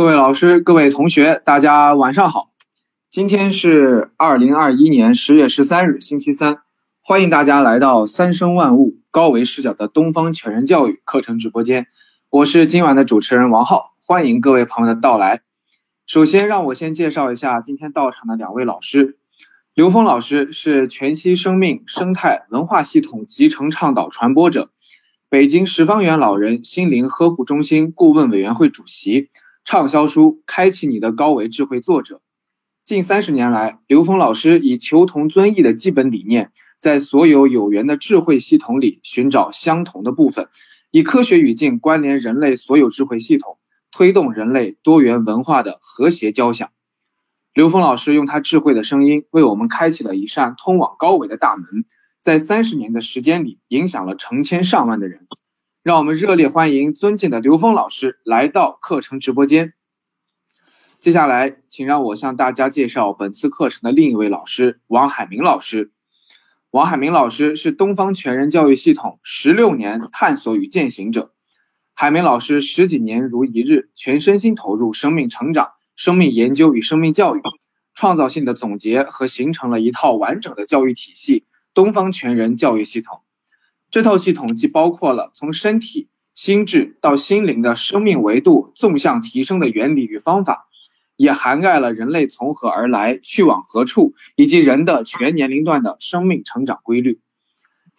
各位老师、各位同学，大家晚上好。今天是二零二一年十月十三日，星期三。欢迎大家来到三生万物高维视角的东方全人教育课程直播间。我是今晚的主持人王浩，欢迎各位朋友的到来。首先，让我先介绍一下今天到场的两位老师。刘峰老师是全息生命生态文化系统集成倡导传播者，北京十方园老人心灵呵护中心顾问委员会主席，畅销书《开启你的高维智慧》作者。近三十年来，刘峰老师以求同尊异的基本理念，在所有有缘的智慧系统里寻找相同的部分，以科学语境关联人类所有智慧系统，推动人类多元文化的和谐交响。刘峰老师用他智慧的声音，为我们开启了一扇通往高维的大门，在三十年的时间里，影响了成千上万的人。让我们热烈欢迎尊敬的刘峰老师来到课程直播间。接下来，请让我向大家介绍本次课程的另一位老师王海明老师。王海明老师是东方全人教育系统十六年探索与践行者。海明老师十几年如一日，全身心投入生命成长。生命研究与生命教育，创造性的总结和形成了一套完整的教育体系——东方全人教育系统。这套系统既包括了从身体、心智到心灵的生命维度纵向提升的原理与方法，也涵盖了人类从何而来、去往何处，以及人的全年龄段的生命成长规律。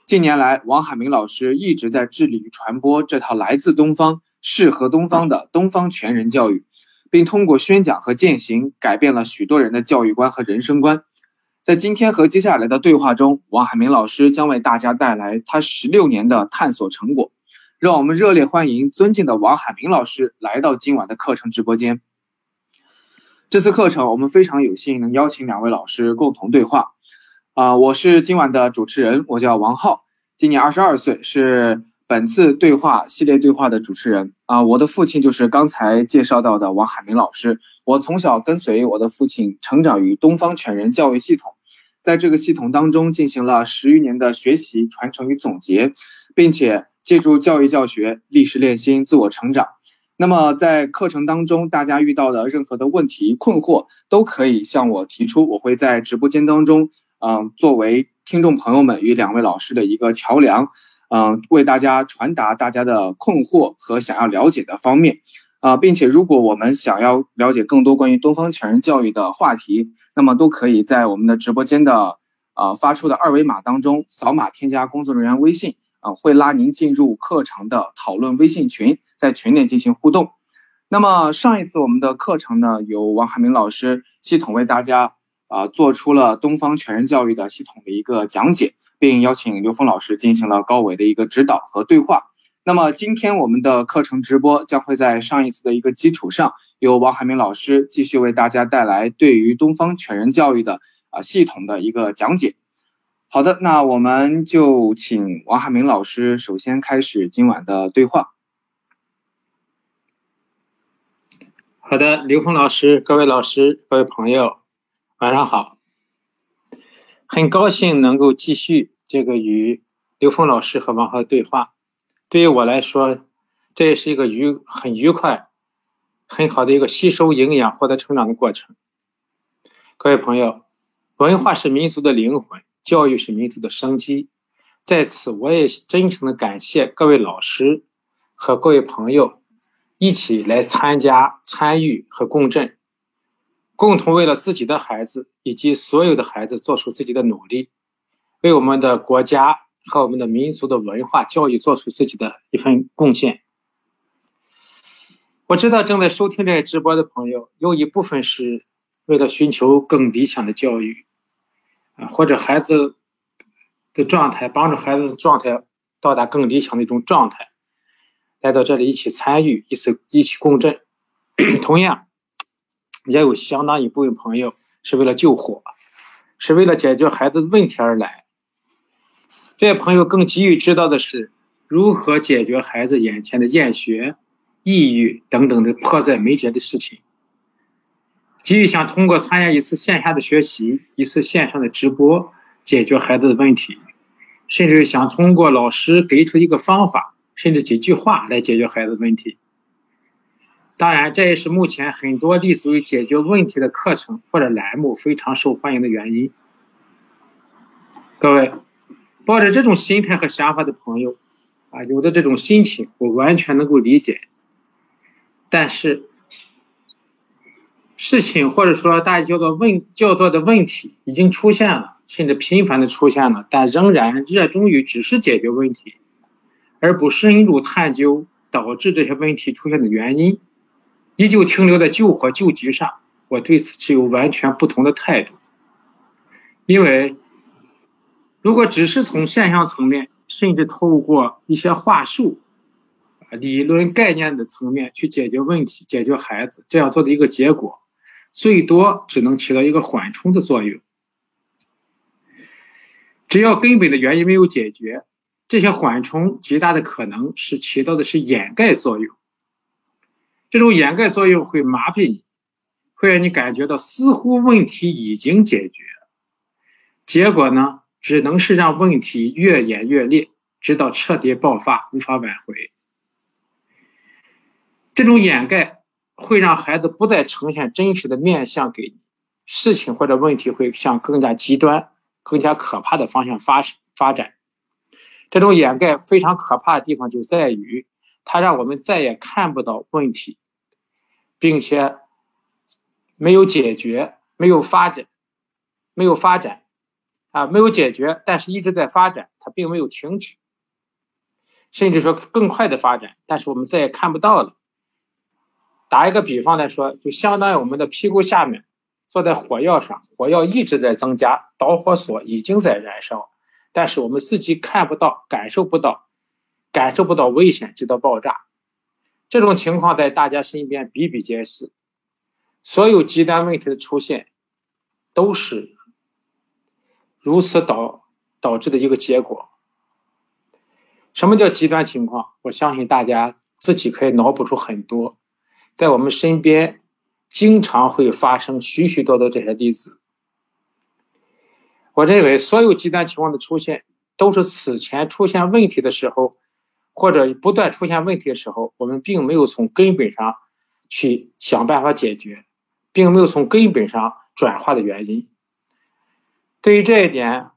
近年来，王海明老师一直在致力于传播这套来自东方、适合东方的东方全人教育。并通过宣讲和践行，改变了许多人的教育观和人生观。在今天和接下来的对话中，王海明老师将为大家带来他十六年的探索成果。让我们热烈欢迎尊敬的王海明老师来到今晚的课程直播间。这次课程，我们非常有幸能邀请两位老师共同对话。啊，我是今晚的主持人，我叫王浩，今年二十二岁，是。本次对话系列对话的主持人啊，我的父亲就是刚才介绍到的王海明老师。我从小跟随我的父亲成长于东方全人教育系统，在这个系统当中进行了十余年的学习、传承与总结，并且借助教育教学、历史练心、自我成长。那么在课程当中，大家遇到的任何的问题、困惑，都可以向我提出，我会在直播间当中，嗯，作为听众朋友们与两位老师的一个桥梁。嗯，为大家传达大家的困惑和想要了解的方面，啊，并且如果我们想要了解更多关于东方全人教育的话题，那么都可以在我们的直播间的啊发出的二维码当中扫码添加工作人员微信，啊，会拉您进入课程的讨论微信群，在群内进行互动。那么上一次我们的课程呢，由王海明老师系统为大家。啊，做出了东方全人教育的系统的一个讲解，并邀请刘峰老师进行了高维的一个指导和对话。那么今天我们的课程直播将会在上一次的一个基础上，由王海明老师继续为大家带来对于东方全人教育的啊系统的一个讲解。好的，那我们就请王海明老师首先开始今晚的对话。好的，刘峰老师，各位老师，各位朋友。晚上好，很高兴能够继续这个与刘峰老师和王浩对话。对于我来说，这也是一个愉很愉快、很好的一个吸收营养、获得成长的过程。各位朋友，文化是民族的灵魂，教育是民族的生机。在此，我也真诚的感谢各位老师和各位朋友一起来参加、参与和共振。共同为了自己的孩子以及所有的孩子做出自己的努力，为我们的国家和我们的民族的文化教育做出自己的一份贡献。我知道正在收听这个直播的朋友，有一部分是为了寻求更理想的教育，啊，或者孩子的状态，帮助孩子的状态到达更理想的一种状态，来到这里一起参与，一起一起共振。同样。也有相当一部分朋友是为了救火，是为了解决孩子问题而来。这些朋友更急于知道的是如何解决孩子眼前的厌学、抑郁等等的迫在眉睫的事情，急于想通过参加一次线下的学习、一次线上的直播解决孩子的问题，甚至想通过老师给出一个方法，甚至几句话来解决孩子的问题。当然，这也是目前很多立足于解决问题的课程或者栏目非常受欢迎的原因。各位，抱着这种心态和想法的朋友，啊，有的这种心情，我完全能够理解。但是，事情或者说大家叫做问叫做的问题已经出现了，甚至频繁的出现了，但仍然热衷于只是解决问题，而不深入探究导致这些问题出现的原因，依旧停留在救火救急上。我对此持有完全不同的态度，因为如果只是从现象层面，甚至透过一些话术。理论概念的层面去解决问题，解决孩子这样做的一个结果，最多只能起到一个缓冲的作用。只要根本的原因没有解决，这些缓冲极大的可能是起到的是掩盖作用。这种掩盖作用会麻痹你，会让你感觉到似乎问题已经解决，结果呢，只能是让问题越演越烈，直到彻底爆发，无法挽回。这种掩盖会让孩子不再呈现真实的面相给你，事情或者问题会向更加极端、更加可怕的方向发发展。这种掩盖非常可怕的地方就在于，它让我们再也看不到问题，并且没有解决、没有发展、没有发展啊，没有解决，但是一直在发展，它并没有停止，甚至说更快的发展，但是我们再也看不到了。打一个比方来说，就相当于我们的屁股下面坐在火药上，火药一直在增加，导火索已经在燃烧，但是我们自己看不到、感受不到、感受不到危险，直到爆炸。这种情况在大家身边比比皆是。所有极端问题的出现，都是如此导导致的一个结果。什么叫极端情况？我相信大家自己可以脑补出很多。在我们身边，经常会发生许许多多这些例子。我认为，所有极端情况的出现，都是此前出现问题的时候，或者不断出现问题的时候，我们并没有从根本上去想办法解决，并没有从根本上转化的原因。对于这一点，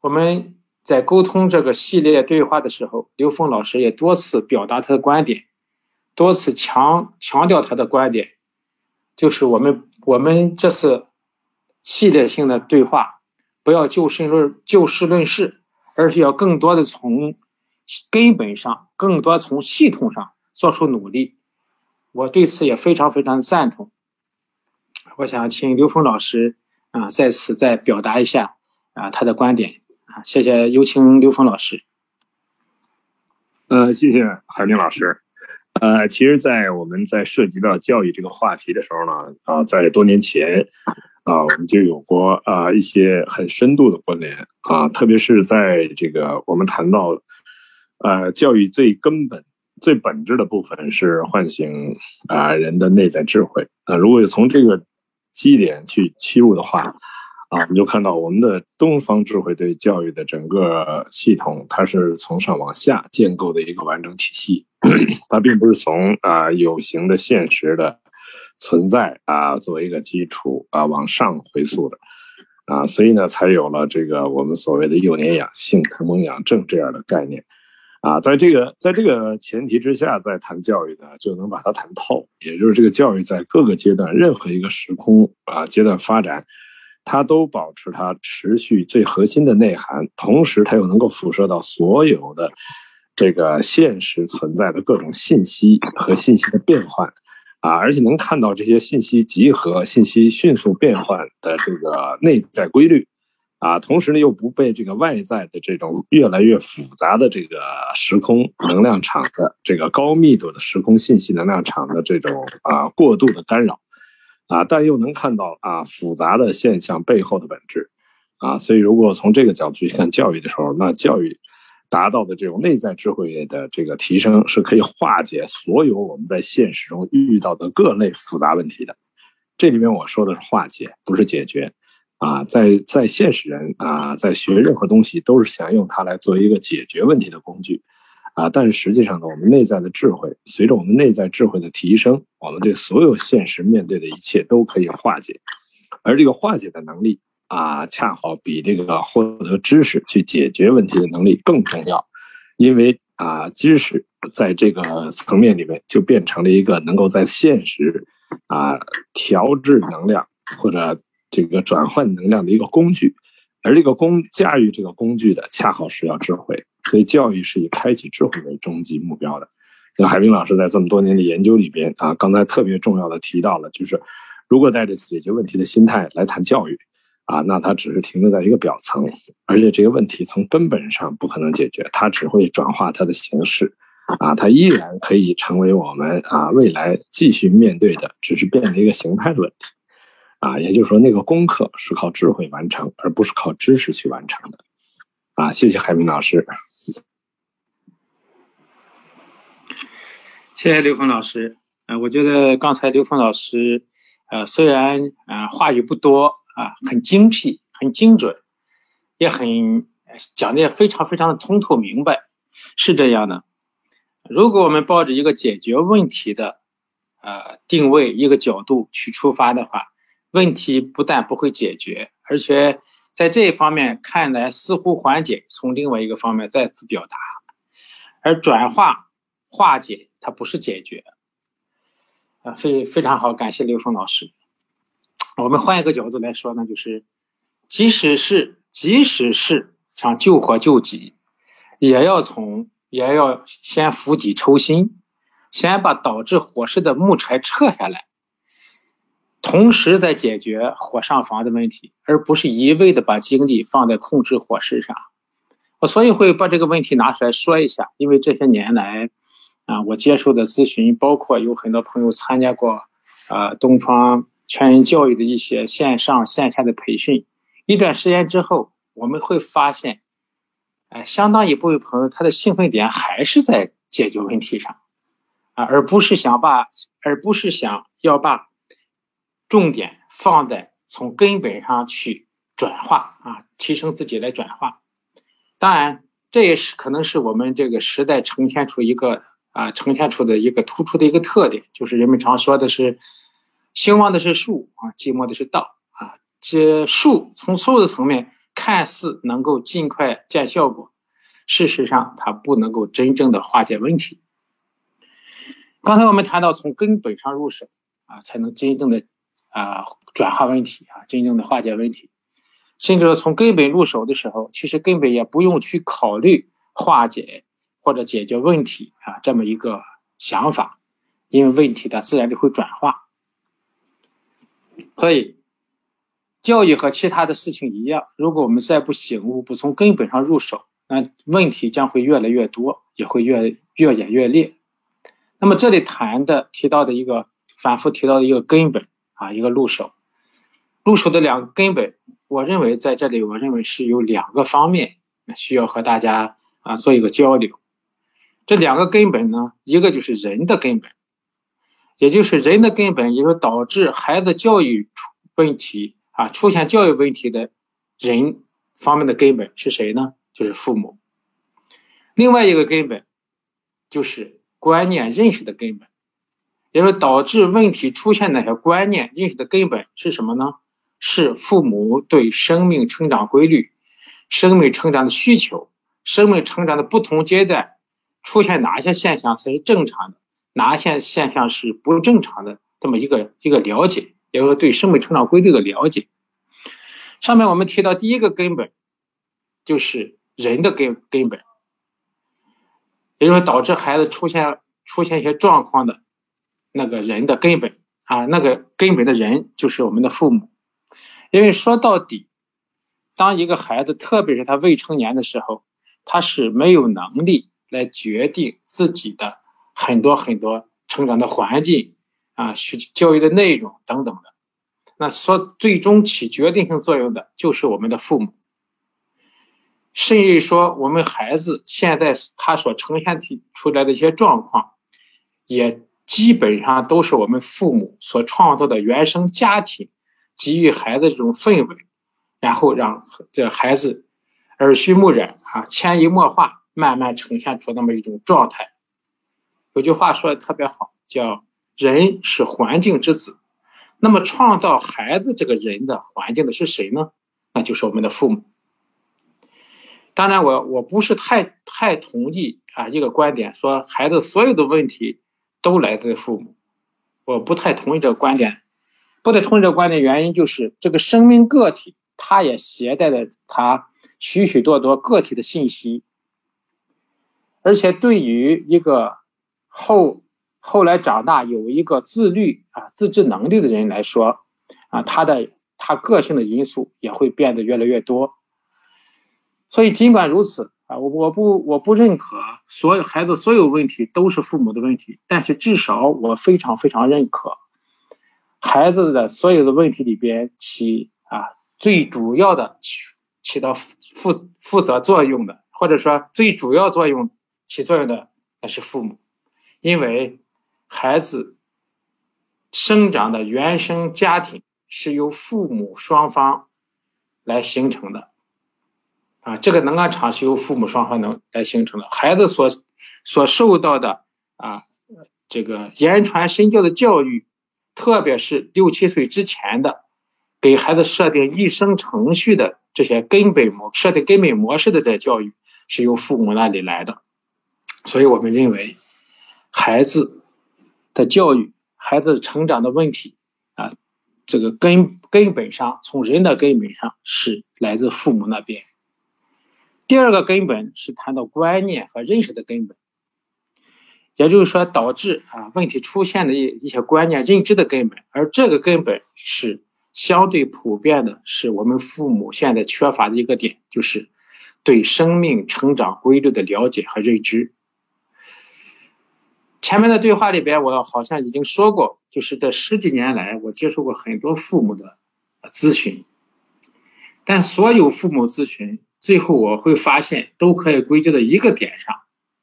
我们在沟通这个系列对话的时候，刘峰老师也多次表达他的观点。多次强强调他的观点，就是我们我们这次系列性的对话，不要就事论就事论事，而是要更多的从根本上，更多从系统上做出努力。我对此也非常非常赞同。我想请刘峰老师啊，在此再表达一下啊他的观点啊，谢谢，有请刘峰老师。呃，谢谢海明老师。呃，其实，在我们在涉及到教育这个话题的时候呢，啊，在多年前，啊，我们就有过啊一些很深度的关联啊，特别是在这个我们谈到，呃，教育最根本、最本质的部分是唤醒啊人的内在智慧啊。如果从这个基点去切入的话，啊，我们就看到我们的东方智慧对教育的整个系统，它是从上往下建构的一个完整体系。它并不是从啊有形的现实的存在啊作为一个基础啊往上回溯的啊，所以呢才有了这个我们所谓的幼年养性、童蒙养正这样的概念啊。在这个在这个前提之下，再谈教育呢，就能把它谈透。也就是这个教育在各个阶段、任何一个时空啊阶段发展，它都保持它持续最核心的内涵，同时它又能够辐射到所有的。这个现实存在的各种信息和信息的变换，啊，而且能看到这些信息集合、信息迅速变换的这个内在规律，啊，同时呢又不被这个外在的这种越来越复杂的这个时空能量场的这个高密度的时空信息能量场的这种啊过度的干扰，啊，但又能看到啊复杂的现象背后的本质，啊，所以如果从这个角度去看教育的时候，那教育。达到的这种内在智慧的这个提升，是可以化解所有我们在现实中遇到的各类复杂问题的。这里面我说的是化解，不是解决。啊，在在现实人啊，在学任何东西都是想用它来作为一个解决问题的工具。啊，但是实际上呢，我们内在的智慧，随着我们内在智慧的提升，我们对所有现实面对的一切都可以化解，而这个化解的能力啊，恰好比这个获得知识去解决问题的能力更重要，因为啊，知识在这个层面里面就变成了一个能够在现实啊调制能量或者这个转换能量的一个工具，而这个工驾驭这个工具的，恰好是要智慧。所以，教育是以开启智慧为终极目标的。那海兵老师在这么多年的研究里边啊，刚才特别重要的提到了，就是如果带着解决问题的心态来谈教育，啊，那它只是停留在一个表层，而且这个问题从根本上不可能解决，它只会转化它的形式，啊，它依然可以成为我们啊未来继续面对的，只是变了一个形态的问题，啊，也就是说，那个功课是靠智慧完成，而不是靠知识去完成的，啊，谢谢海明老师。谢谢刘峰老师。呃，我觉得刚才刘峰老师，呃，虽然啊话语不多啊，很精辟、很精准，也很讲的也非常非常的通透明白，是这样的。如果我们抱着一个解决问题的呃定位一个角度去出发的话，问题不但不会解决，而且在这一方面看来似乎缓解，从另外一个方面再次表达，而转化化解。它不是解决，啊，非非常好，感谢刘峰老师。我们换一个角度来说呢，就是，即使是即使是想救火救急，也要从也要先釜底抽薪，先把导致火势的木柴撤下来，同时在解决火上房的问题，而不是一味的把精力放在控制火势上。我所以会把这个问题拿出来说一下，因为这些年来。啊，我接受的咨询包括有很多朋友参加过，啊，东方全人教育的一些线上线下的培训。一段时间之后，我们会发现，哎，相当一部分朋友他的兴奋点还是在解决问题上，啊，而不是想把，而不是想要把重点放在从根本上去转化啊，提升自己来转化。当然，这也是可能是我们这个时代呈现出一个。啊，呈现出的一个突出的一个特点，就是人们常说的是，兴旺的是术啊，寂寞的是道啊。这术从术的层面看似能够尽快见效果，事实上它不能够真正的化解问题。刚才我们谈到从根本上入手啊，才能真正的啊转化问题啊，真正的化解问题。甚至说从根本入手的时候，其实根本也不用去考虑化解。或者解决问题啊，这么一个想法，因为问题它自然就会转化。所以，教育和其他的事情一样，如果我们再不醒悟，不从根本上入手，那问题将会越来越多，也会越越演越烈。那么这里谈的提到的一个反复提到的一个根本啊，一个入手，入手的两个根本，我认为在这里，我认为是有两个方面需要和大家啊做一个交流。这两个根本呢，一个就是人的根本，也就是人的根本，也就导致孩子教育出问题啊，出现教育问题的人方面的根本是谁呢？就是父母。另外一个根本就是观念认识的根本，也就导致问题出现那些观念认识的根本是什么呢？是父母对生命成长规律、生命成长的需求、生命成长的不同阶段。出现哪些现象才是正常的，哪些现象是不正常的？这么一个一个了解，也就是对生命成长规律的了解。上面我们提到第一个根本，就是人的根根本，也就是导致孩子出现出现一些状况的那个人的根本啊，那个根本的人就是我们的父母。因为说到底，当一个孩子，特别是他未成年的时候，他是没有能力。来决定自己的很多很多成长的环境啊，学教育的内容等等的。那说最终起决定性作用的就是我们的父母，甚至说我们孩子现在他所呈现出来的一些状况，也基本上都是我们父母所创造的原生家庭给予孩子这种氛围，然后让这孩子耳濡目染啊，潜移默化。慢慢呈现出那么一种状态。有句话说的特别好，叫“人是环境之子”。那么，创造孩子这个人的环境的是谁呢？那就是我们的父母。当然，我我不是太太同意啊一个观点，说孩子所有的问题都来自父母。我不太同意这个观点。不太同意这个观点原因就是，这个生命个体他也携带着他许许多多个体的信息，而且对于一个后后来长大有一个自律啊自制能力的人来说，啊他的他个性的因素也会变得越来越多。所以尽管如此啊，我我不我不认可所有孩子所有问题都是父母的问题，但是至少我非常非常认可。孩子的所有的问题里边起啊最主要的起起到负负责作用的，或者说最主要作用起作用的那是父母，因为孩子生长的原生家庭是由父母双方来形成的，啊，这个能量场是由父母双方能来形成的，孩子所所受到的啊这个言传身教的教育。特别是六七岁之前的，给孩子设定一生程序的这些根本模设定根本模式的这教育，是由父母那里来的。所以我们认为，孩子的教育、孩子成长的问题啊，这个根根本上从人的根本上是来自父母那边。第二个根本是谈到观念和认识的根本。也就是说，导致啊问题出现的一一些观念认知的根本，而这个根本是相对普遍的，是我们父母现在缺乏的一个点，就是对生命成长规律的了解和认知。前面的对话里边，我好像已经说过，就是这十几年来，我接触过很多父母的咨询，但所有父母咨询最后我会发现，都可以归结到一个点上，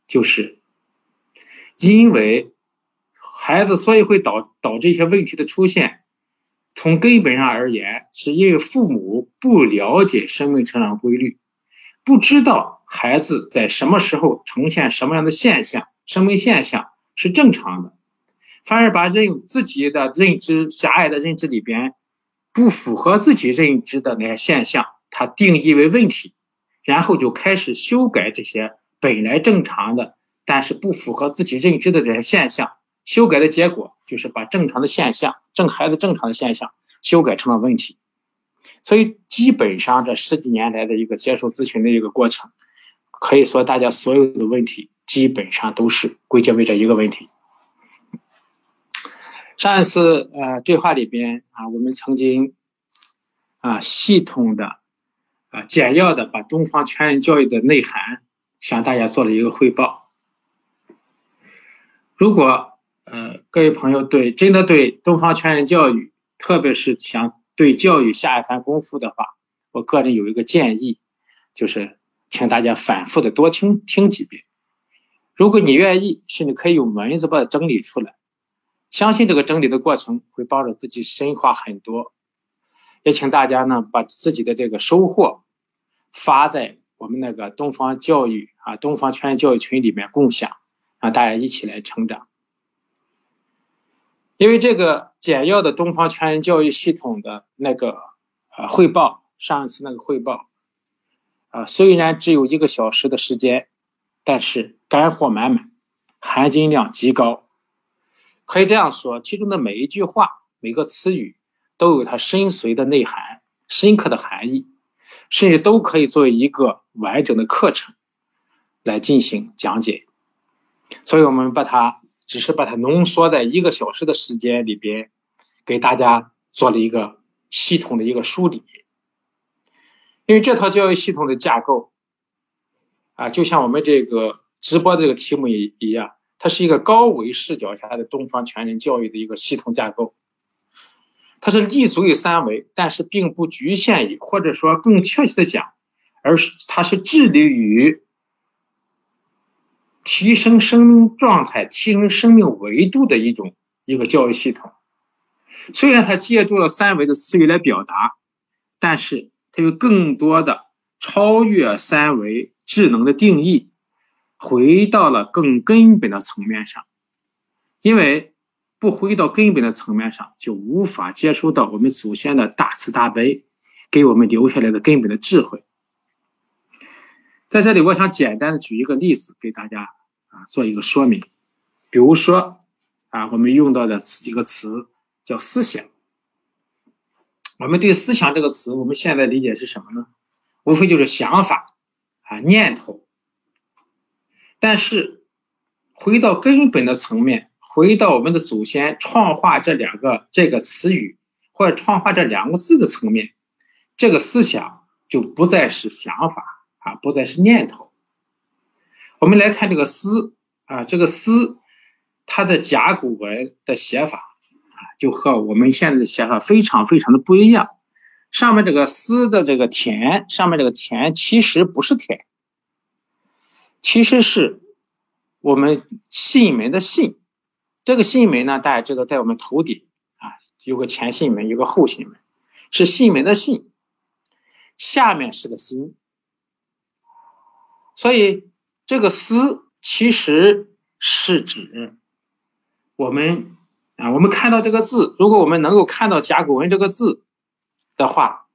就是。因为孩子，所以会导导致一些问题的出现。从根本上而言，是因为父母不了解生命成长规律，不知道孩子在什么时候呈现什么样的现象，生命现象是正常的，反而把认自己的认知狭隘的认知里边不符合自己认知的那些现象，它定义为问题，然后就开始修改这些本来正常的。但是不符合自己认知的这些现象，修改的结果就是把正常的现象、正孩子正常的现象修改成了问题。所以基本上这十几年来的一个接受咨询的一个过程，可以说大家所有的问题基本上都是归结为这一个问题。上一次呃对话里边啊，我们曾经啊系统的啊简要的把东方全人教育的内涵向大家做了一个汇报。如果呃各位朋友对真的对东方全人教育，特别是想对教育下一番功夫的话，我个人有一个建议，就是请大家反复的多听听几遍。如果你愿意，甚至可以用文字把它整理出来。相信这个整理的过程会帮助自己深化很多。也请大家呢把自己的这个收获发在我们那个东方教育啊东方全人教育群里面共享。让大家一起来成长，因为这个简要的东方全人教育系统的那个呃汇报，上一次那个汇报，啊，虽然只有一个小时的时间，但是干货满满，含金量极高。可以这样说，其中的每一句话、每个词语都有它深邃的内涵、深刻的含义，甚至都可以作为一个完整的课程来进行讲解。所以我们把它只是把它浓缩在一个小时的时间里边，给大家做了一个系统的一个梳理。因为这套教育系统的架构啊，就像我们这个直播这个题目一一样，它是一个高维视角下的东方全人教育的一个系统架构。它是立足于三维，但是并不局限于，或者说更确切的讲，而是它是致力于。提升生命状态、提升生命维度的一种一个教育系统。虽然它借助了三维的词语来表达，但是它有更多的超越三维智能的定义，回到了更根本的层面上，因为不回到根本的层面上，就无法接收到我们祖先的大慈大悲给我们留下来的根本的智慧。在这里，我想简单的举一个例子给大家啊做一个说明，比如说啊，我们用到的一个词叫思想。我们对“思想”这个词，我们现在理解是什么呢？无非就是想法啊、念头。但是，回到根本的层面，回到我们的祖先创化这两个这个词语或者创化这两个字的层面，这个思想就不再是想法啊，不再是念头。我们来看这个“思”啊，这个“思”它的甲骨文的写法啊。就和我们现在的写法非常非常的不一样。上面这个“思”的这个“田”，上面这个“田”其实不是田，其实是我们信门的“信”。这个信门呢，大家知道在我们头顶啊，有个前信门，有个后信门，是信门的“信”。下面是个“心”，所以这个“思”其实是指我们。啊，我们看到这个字，如果我们能够看到甲骨文这个字的话，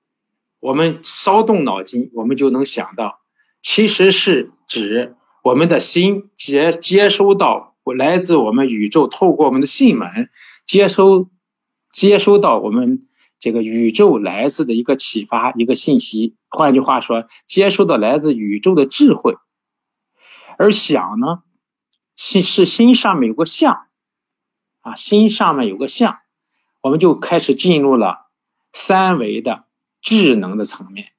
我们稍动脑筋，我们就能想到，其实是指我们的心接接收到我来自我们宇宙，透过我们的信门接收接收到我们这个宇宙来自的一个启发，一个信息。换句话说，接收到来自宇宙的智慧。而想呢，心是心上面有个相。啊，心上面有个相，我们就开始进入了三维的智能的层面。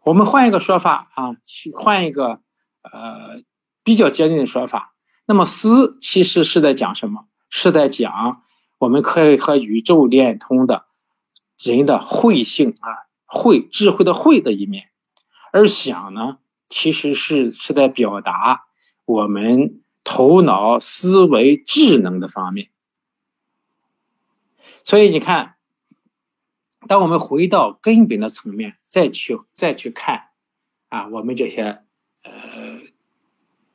我们换一个说法啊，去换一个呃比较接近的说法。那么思其实是在讲什么？是在讲我们可以和宇宙连通的人的慧性啊，慧智慧的慧的一面。而想呢，其实是是在表达我们。头脑思维智能的方面，所以你看，当我们回到根本的层面，再去再去看啊，我们这些，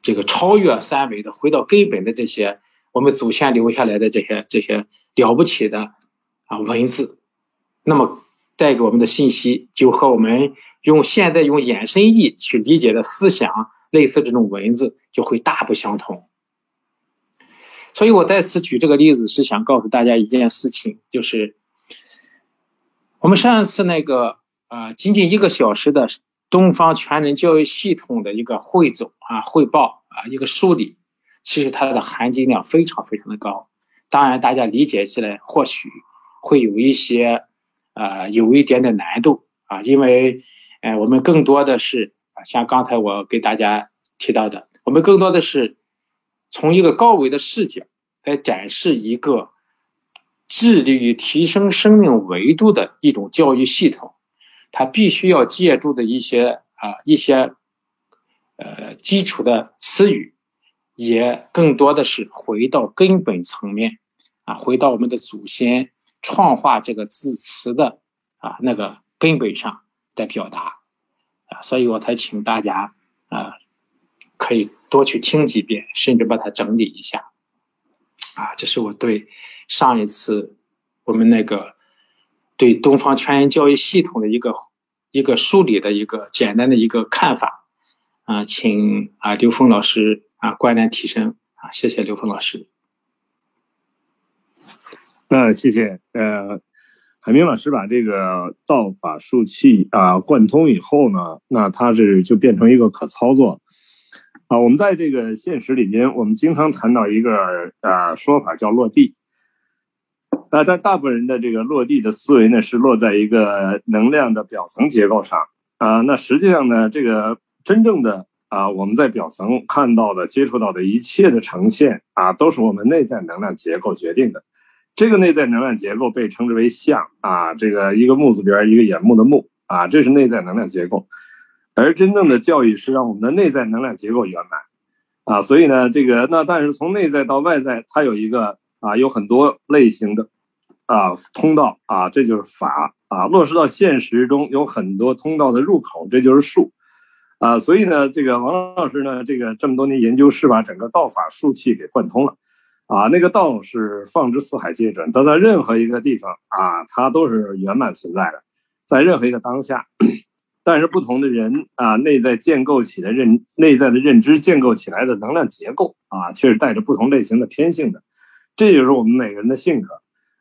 这个超越三维的，回到根本的这些我们祖先留下来的这些这些了不起的啊文字，那么带给我们的信息，就和我们用现在用衍生义去理解的思想。类似这种文字就会大不相同，所以我在此举这个例子是想告诉大家一件事情，就是我们上一次那个啊，仅仅一个小时的东方全人教育系统的一个汇总啊、汇报啊、一个梳理，其实它的含金量非常非常的高。当然，大家理解起来或许会有一些啊，有一点点难度啊，因为哎，我们更多的是。啊，像刚才我给大家提到的，我们更多的是从一个高维的视角来展示一个致力于提升生命维度的一种教育系统，它必须要借助的一些啊一些呃基础的词语，也更多的是回到根本层面啊，回到我们的祖先创化这个字词的啊那个根本上的表达。啊所以我才请大家啊，可以多去听几遍，甚至把它整理一下。啊，这是我对上一次我们那个对东方全人教育系统的一个一个梳理的一个简单的一个看法。啊，请啊刘峰老师啊观点提升啊，谢谢刘峰老师。那谢谢呃。海明老师把这个道法术器啊贯通以后呢，那它是就变成一个可操作啊。我们在这个现实里边，我们经常谈到一个啊说法叫落地那，但大部分人的这个落地的思维呢，是落在一个能量的表层结构上啊。那实际上呢，这个真正的啊，我们在表层看到的、接触到的一切的呈现啊，都是我们内在能量结构决定的。这个内在能量结构被称之为相啊，这个一个木字边一个眼目的目啊，这是内在能量结构。而真正的教育是让我们的内在能量结构圆满啊，所以呢，这个那但是从内在到外在，它有一个啊，有很多类型的啊通道啊，这就是法啊，落实到现实中有很多通道的入口，这就是术。啊，所以呢，这个王老师呢，这个这么多年研究是把整个道法术器给贯通了，啊，那个道是放之四海皆准，它在任何一个地方啊，它都是圆满存在的，在任何一个当下。但是不同的人啊，内在建构起的认内在的认知建构起来的能量结构啊，却是带着不同类型的偏性的，这就是我们每个人的性格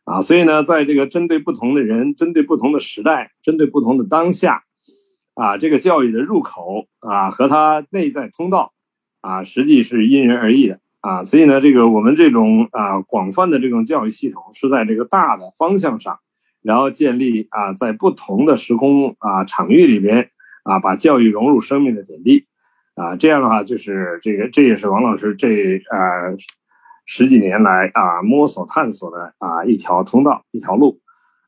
啊。所以呢，在这个针对不同的人、针对不同的时代、针对不同的当下啊，这个教育的入口啊和它内在通道啊，实际是因人而异的啊。所以呢，这个我们这种啊广泛的这种教育系统是在这个大的方向上。然后建立啊，在不同的时空啊场域里边啊，把教育融入生命的点滴啊，这样的话就是这个，这也是王老师这呃十几年来啊摸索探索的啊一条通道一条路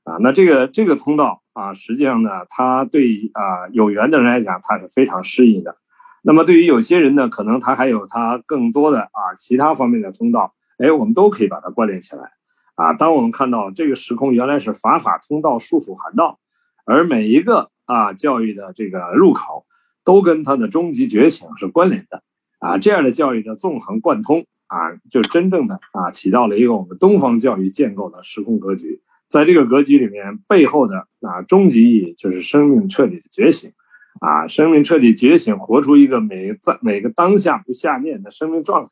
啊。那这个这个通道啊，实际上呢，它对啊有缘的人来讲，它是非常适应的。那么对于有些人呢，可能他还有他更多的啊其他方面的通道，哎，我们都可以把它关联起来。啊，当我们看到这个时空原来是法法通道，术术含道，而每一个啊教育的这个入口都跟它的终极觉醒是关联的，啊，这样的教育的纵横贯通啊，就真正的啊起到了一个我们东方教育建构的时空格局。在这个格局里面，背后的啊终极意义就是生命彻底的觉醒，啊，生命彻底觉醒，活出一个每在每个当下不下面的生命状态。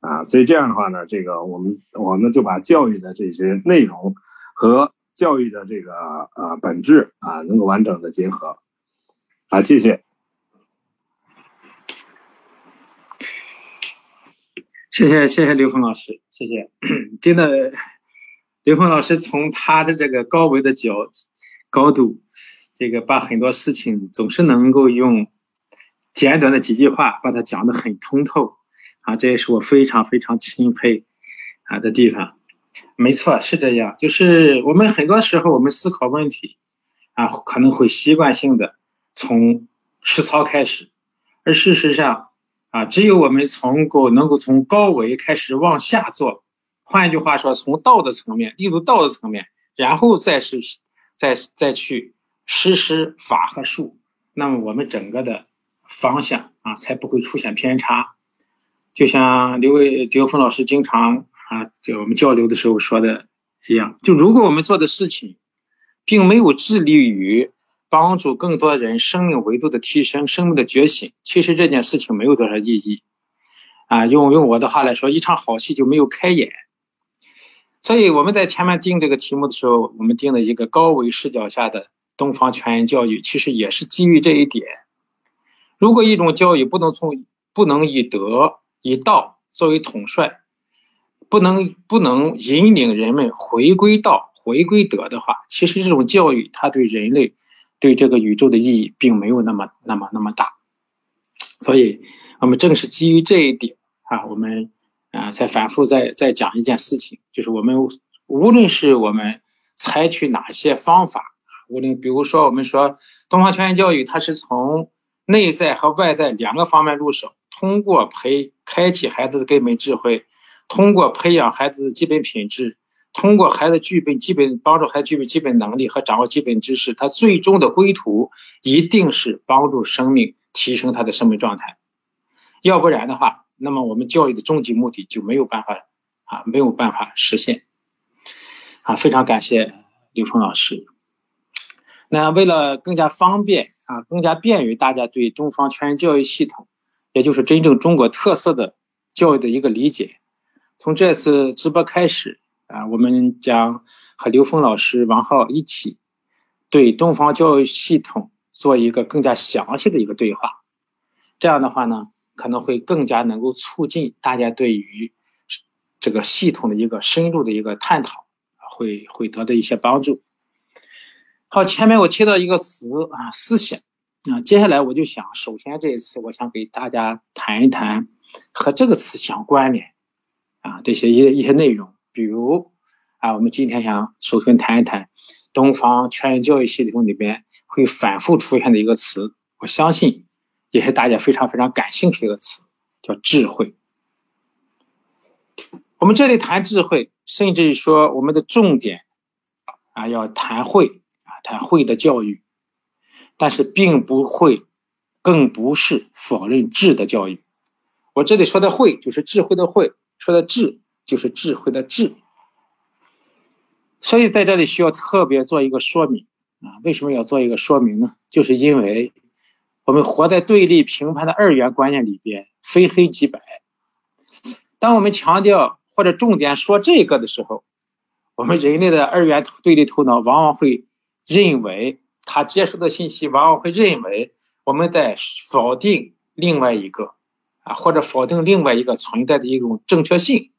啊，所以这样的话呢，这个我们我们就把教育的这些内容和教育的这个呃本质啊，能够完整的结合。啊，谢谢，谢谢谢谢刘峰老师，谢谢。真的，刘峰老师从他的这个高维的角高度，这个把很多事情总是能够用简短的几句话把它讲得很通透。啊，这也是我非常非常钦佩啊的地方。没错，是这样。就是我们很多时候，我们思考问题啊，可能会习惯性的从实操开始，而事实上啊，只有我们从够能够从高维开始往下做，换一句话说，从道的层面，例如道的层面，然后再是再再去实施法和术，那么我们整个的方向啊，才不会出现偏差。就像刘伟、刘峰老师经常啊，就我们交流的时候说的一样，就如果我们做的事情，并没有致力于帮助更多人生命维度的提升、生命的觉醒，其实这件事情没有多少意义。啊，用用我的话来说，一场好戏就没有开演。所以我们在前面定这个题目的时候，我们定了一个高维视角下的东方全人教育，其实也是基于这一点。如果一种教育不能从不能以德。以道作为统帅，不能不能引领人们回归道、回归德的话，其实这种教育它对人类、对这个宇宙的意义并没有那么、那么、那么大。所以，我们正是基于这一点啊，我们啊才反复在在讲一件事情，就是我们无论是我们采取哪些方法，无论比如说我们说东方全人教育，它是从内在和外在两个方面入手。通过培开启孩子的根本智慧，通过培养孩子的基本品质，通过孩子具备基本帮助孩子具备基本能力和掌握基本知识，他最终的归途一定是帮助生命提升他的生命状态。要不然的话，那么我们教育的终极目的就没有办法啊，没有办法实现。啊，非常感谢刘峰老师。那为了更加方便啊，更加便于大家对东方全人教育系统。也就是真正中国特色的教育的一个理解。从这次直播开始啊，我们将和刘峰老师、王浩一起对东方教育系统做一个更加详细的一个对话。这样的话呢，可能会更加能够促进大家对于这个系统的一个深入的一个探讨，会会得到一些帮助。好，前面我提到一个词啊，思想。啊接下来我就想，首先这一次我想给大家谈一谈和这个词相关联啊这些一一些内容，比如啊，我们今天想首先谈一谈东方全人教育系统里边会反复出现的一个词，我相信也是大家非常非常感兴趣的一个词，叫智慧。我们这里谈智慧，甚至于说我们的重点啊要谈慧啊谈慧的教育。但是并不会更不是否认智的教育。我这里说的“慧”就是智慧的“慧”，说的“智”就是智慧的“智”。所以在这里需要特别做一个说明啊，为什么要做一个说明呢？就是因为我们活在对立评判的二元观念里边，非黑即白。当我们强调或者重点说这个的时候，我们人类的二元对立头脑往往会认为，他接收的信息往往会认为我们在否定另外一个啊，或者否定另外一个存在的一种正确性。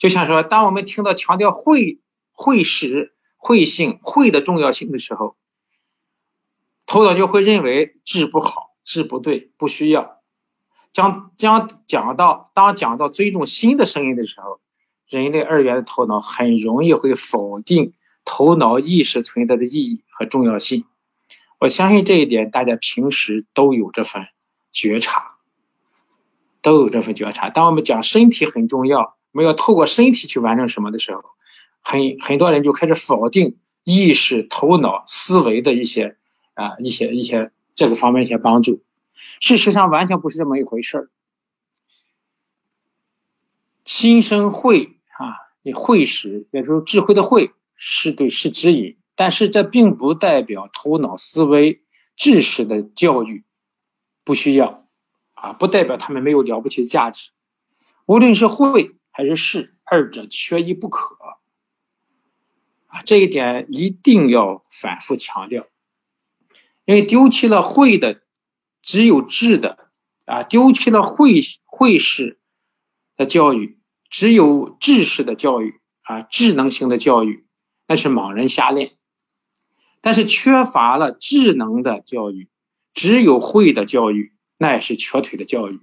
就像说，当我们听到强调会、会使、会性、会的重要性的时候，头脑就会认为治不好、治不对、不需要。将将讲到当讲到尊重新的声音的时候，人类二元的头脑很容易会否定头脑意识存在的意义和重要性。我相信这一点，大家平时都有这份觉察，都有这份觉察。当我们讲身体很重要，我们要透过身体去完成什么的时候，很很多人就开始否定意识、头脑、思维的一些啊一些一些这个方面一些帮助。事实上，完全不是这么一回事儿。心生慧啊，你慧识，也就是智慧的慧，是对是指引，但是这并不代表头脑思维知识的教育不需要啊，不代表他们没有了不起的价值。无论是慧还是识，二者缺一不可啊，这一点一定要反复强调，因为丢弃了慧的。只有智的啊，丢弃了会会识的教育，只有知识的教育啊，智能型的教育，那是盲人瞎练；但是缺乏了智能的教育，只有会的教育，那也是瘸腿的教育。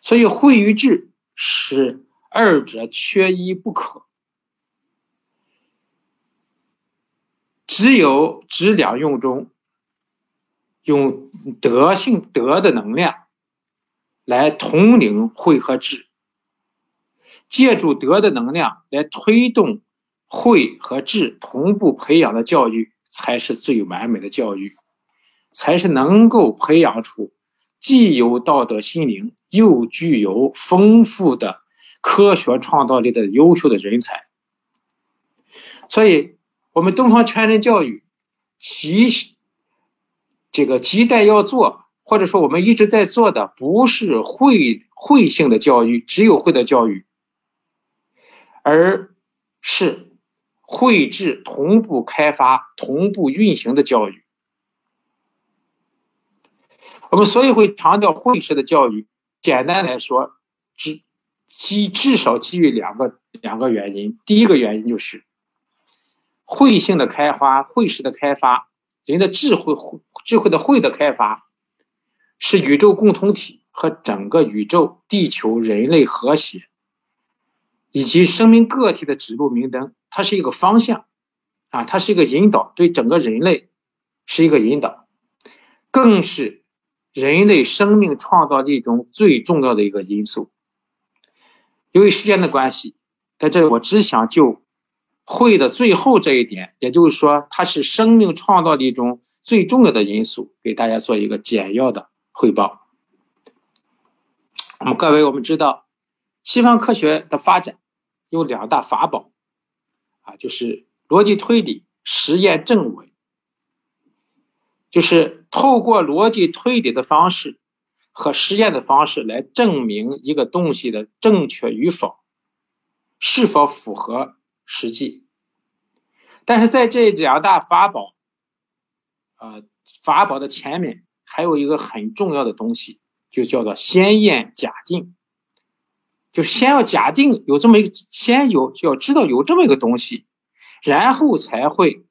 所以，会与智是二者缺一不可，只有质两用中。用德性德的能量来统领慧和智，借助德的能量来推动慧和智同步培养的教育，才是最完美的教育，才是能够培养出既有道德心灵又具有丰富的科学创造力的优秀的人才。所以，我们东方全人教育其。这个亟待要做，或者说我们一直在做的，不是会会性的教育，只有会的教育，而是会智同步开发、同步运行的教育。我们所以会强调会式的教育。简单来说，只基至少基于两个两个原因。第一个原因就是慧性的开发、慧式的开发。人的智慧、智慧的慧的开发，是宇宙共同体和整个宇宙、地球、人类和谐，以及生命个体的指路明灯。它是一个方向，啊，它是一个引导，对整个人类是一个引导，更是人类生命创造力中最重要的一个因素。由于时间的关系，在这里我只想就。会的最后这一点，也就是说，它是生命创造力中最重要的因素，给大家做一个简要的汇报。那么，各位，我们知道，西方科学的发展有两大法宝，啊，就是逻辑推理、实验证伪，就是透过逻辑推理的方式和实验的方式来证明一个东西的正确与否，是否符合。实际，但是在这两大法宝，呃，法宝的前面还有一个很重要的东西，就叫做先验假定，就先要假定有这么一个，先有就要知道有这么一个东西，然后才会，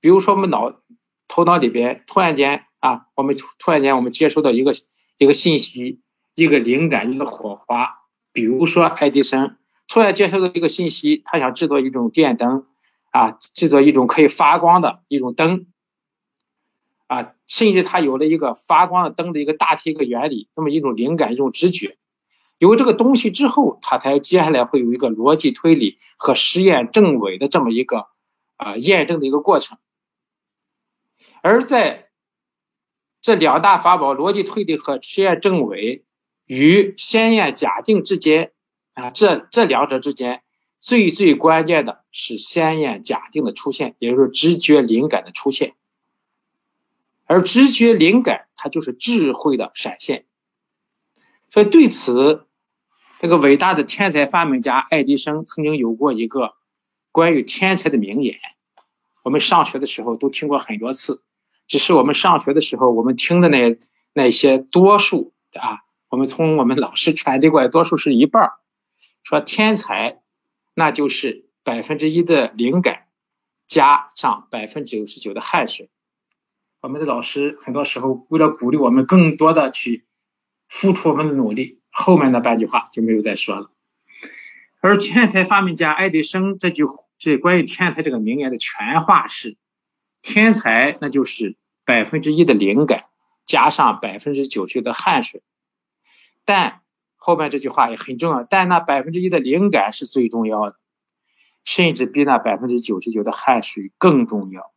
比如说我们脑头脑里边突然间啊，我们突然间我们接收到一个一个信息，一个灵感，一个火花，比如说爱迪生。突然接收到一个信息，他想制作一种电灯，啊，制作一种可以发光的一种灯，啊，甚至他有了一个发光的灯的一个大体一个原理，这么一种灵感一种直觉。有这个东西之后，他才接下来会有一个逻辑推理和实验证伪的这么一个啊验证的一个过程。而在这两大法宝——逻辑推理和实验证伪，与先验假定之间啊，这这两者之间最最关键的是先验假定的出现，也就是直觉灵感的出现。而直觉灵感，它就是智慧的闪现。所以对此，这个伟大的天才发明家爱迪生曾经有过一个关于天才的名言。我们上学的时候都听过很多次，只是我们上学的时候，我们听的那那些多数啊，我们从我们老师传递过来，多数是一半儿说天才，那就是百分之一的灵感，加上百分之九十九的汗水。我们的老师很多时候为了鼓励我们更多的去付出我们的努力，后面的半句话就没有再说了。而天才发明家爱迪生这句。这关于天才这个名言的全话是：天才那就是百分之一的灵感加上百分之九十的汗水。但后面这句话也很重要，但那百分之一的灵感是最重要的，甚至比那百分之九十九的汗水更重要。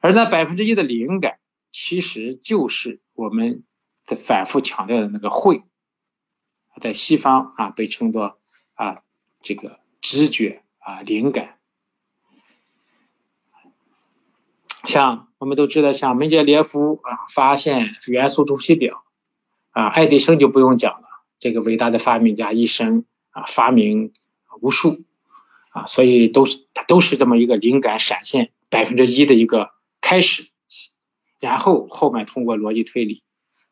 而那百分之一的灵感，其实就是我们的反复强调的那个慧，在西方啊被称作啊这个。直觉啊，灵感，像我们都知道，像门捷列夫啊，发现元素周期表啊，爱迪生就不用讲了，这个伟大的发明家一生啊，发明无数啊，所以都是他都是这么一个灵感闪现百分之一的一个开始，然后后面通过逻辑推理，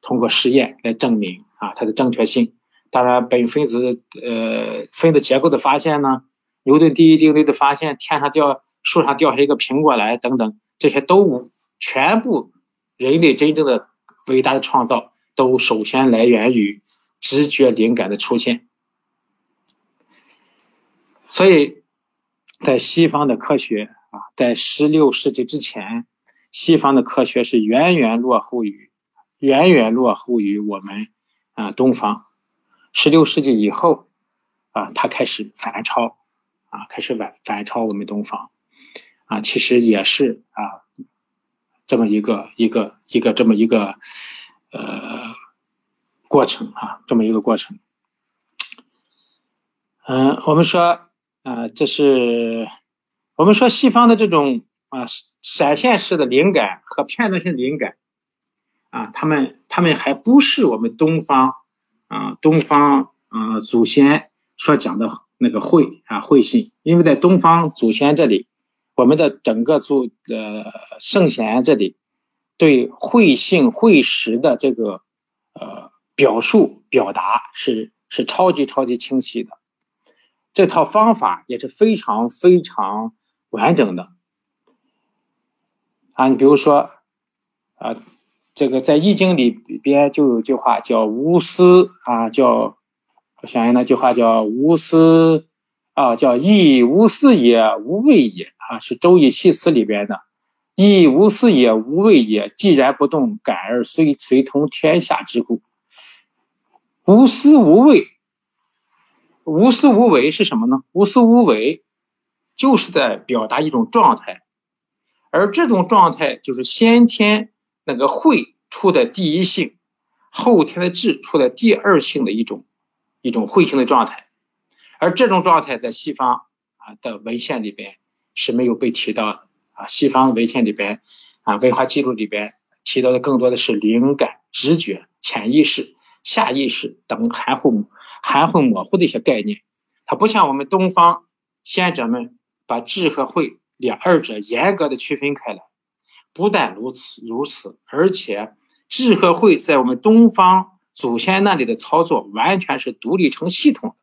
通过实验来证明啊它的正确性。当然，本分子呃分子结构的发现呢，牛顿第一定律的发现，天上掉树上掉下一个苹果来等等，这些都无全部人类真正的伟大的创造，都首先来源于直觉灵感的出现。所以，在西方的科学啊，在十六世纪之前，西方的科学是远远落后于远远落后于我们啊东方。十六世纪以后，啊，他开始反超，啊，开始反反超我们东方，啊，其实也是啊，这么一个一个一个这么一个呃过程啊，这么一个过程。嗯，我们说啊，这是我们说西方的这种啊闪现式的灵感和片段性灵感，啊，他们他们还不是我们东方。啊，东方啊，祖先所讲的那个慧啊，慧性，因为在东方祖先这里，我们的整个祖呃圣贤这里，对慧性慧识的这个呃表述表达是是超级超级清晰的，这套方法也是非常非常完整的啊，你比如说啊。这个在《易经》里边就有句话叫“无私”啊，叫我想想那句话叫“无私”啊，叫“义无私也，无畏也”啊，是《周易系辞》里边的“亦无私也，无畏也”。既然不动，感而随随通天下之故。无私无畏，无私无为是什么呢？无私无为就是在表达一种状态，而这种状态就是先天。那个慧出的第一性，后天的智出的第二性的一种一种慧性的状态，而这种状态在西方啊的文献里边是没有被提到的啊。西方文献里边啊，文化记录里边提到的更多的是灵感、直觉、潜意识、下意识等含糊含混模糊的一些概念。它不像我们东方先者们把智和慧两二者严格的区分开来。不但如此，如此，而且智和慧在我们东方祖先那里的操作完全是独立成系统的。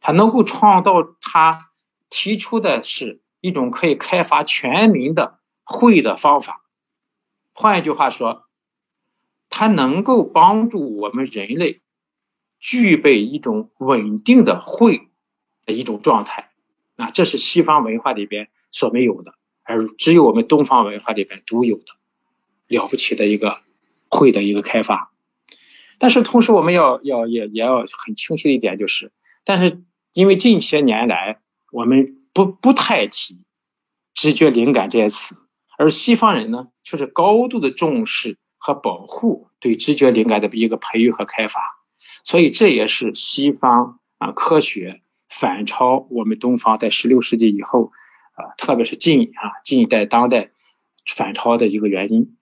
它能够创造，它提出的是一种可以开发全民的慧的方法。换一句话说，它能够帮助我们人类具备一种稳定的慧的一种状态。啊，这是西方文化里边所没有的。而只有我们东方文化里边独有的了不起的一个会的一个开发，但是同时我们要要也也要很清晰的一点就是，但是因为近些年来我们不不太提直觉灵感这些词，而西方人呢，却是高度的重视和保护对直觉灵感的一个培育和开发，所以这也是西方啊科学反超我们东方在十六世纪以后啊，特别是近啊近代当代反超的一个原因。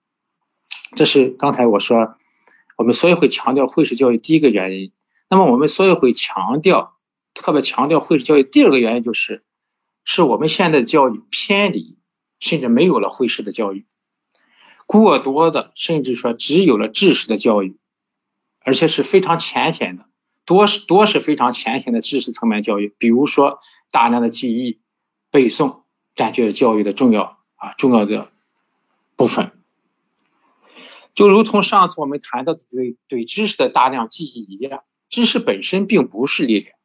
这是刚才我说，我们所以会强调会师教育第一个原因。那么我们所以会强调，特别强调会师教育第二个原因就是，是我们现在的教育偏离。甚至没有了会师的教育，过多的甚至说只有了知识的教育，而且是非常浅显的，多是多是非常浅显的知识层面教育。比如说大量的记忆、背诵占据了教育的重要啊重要的部分。就如同上次我们谈到的对对知识的大量记忆一样，知识本身并不是力量，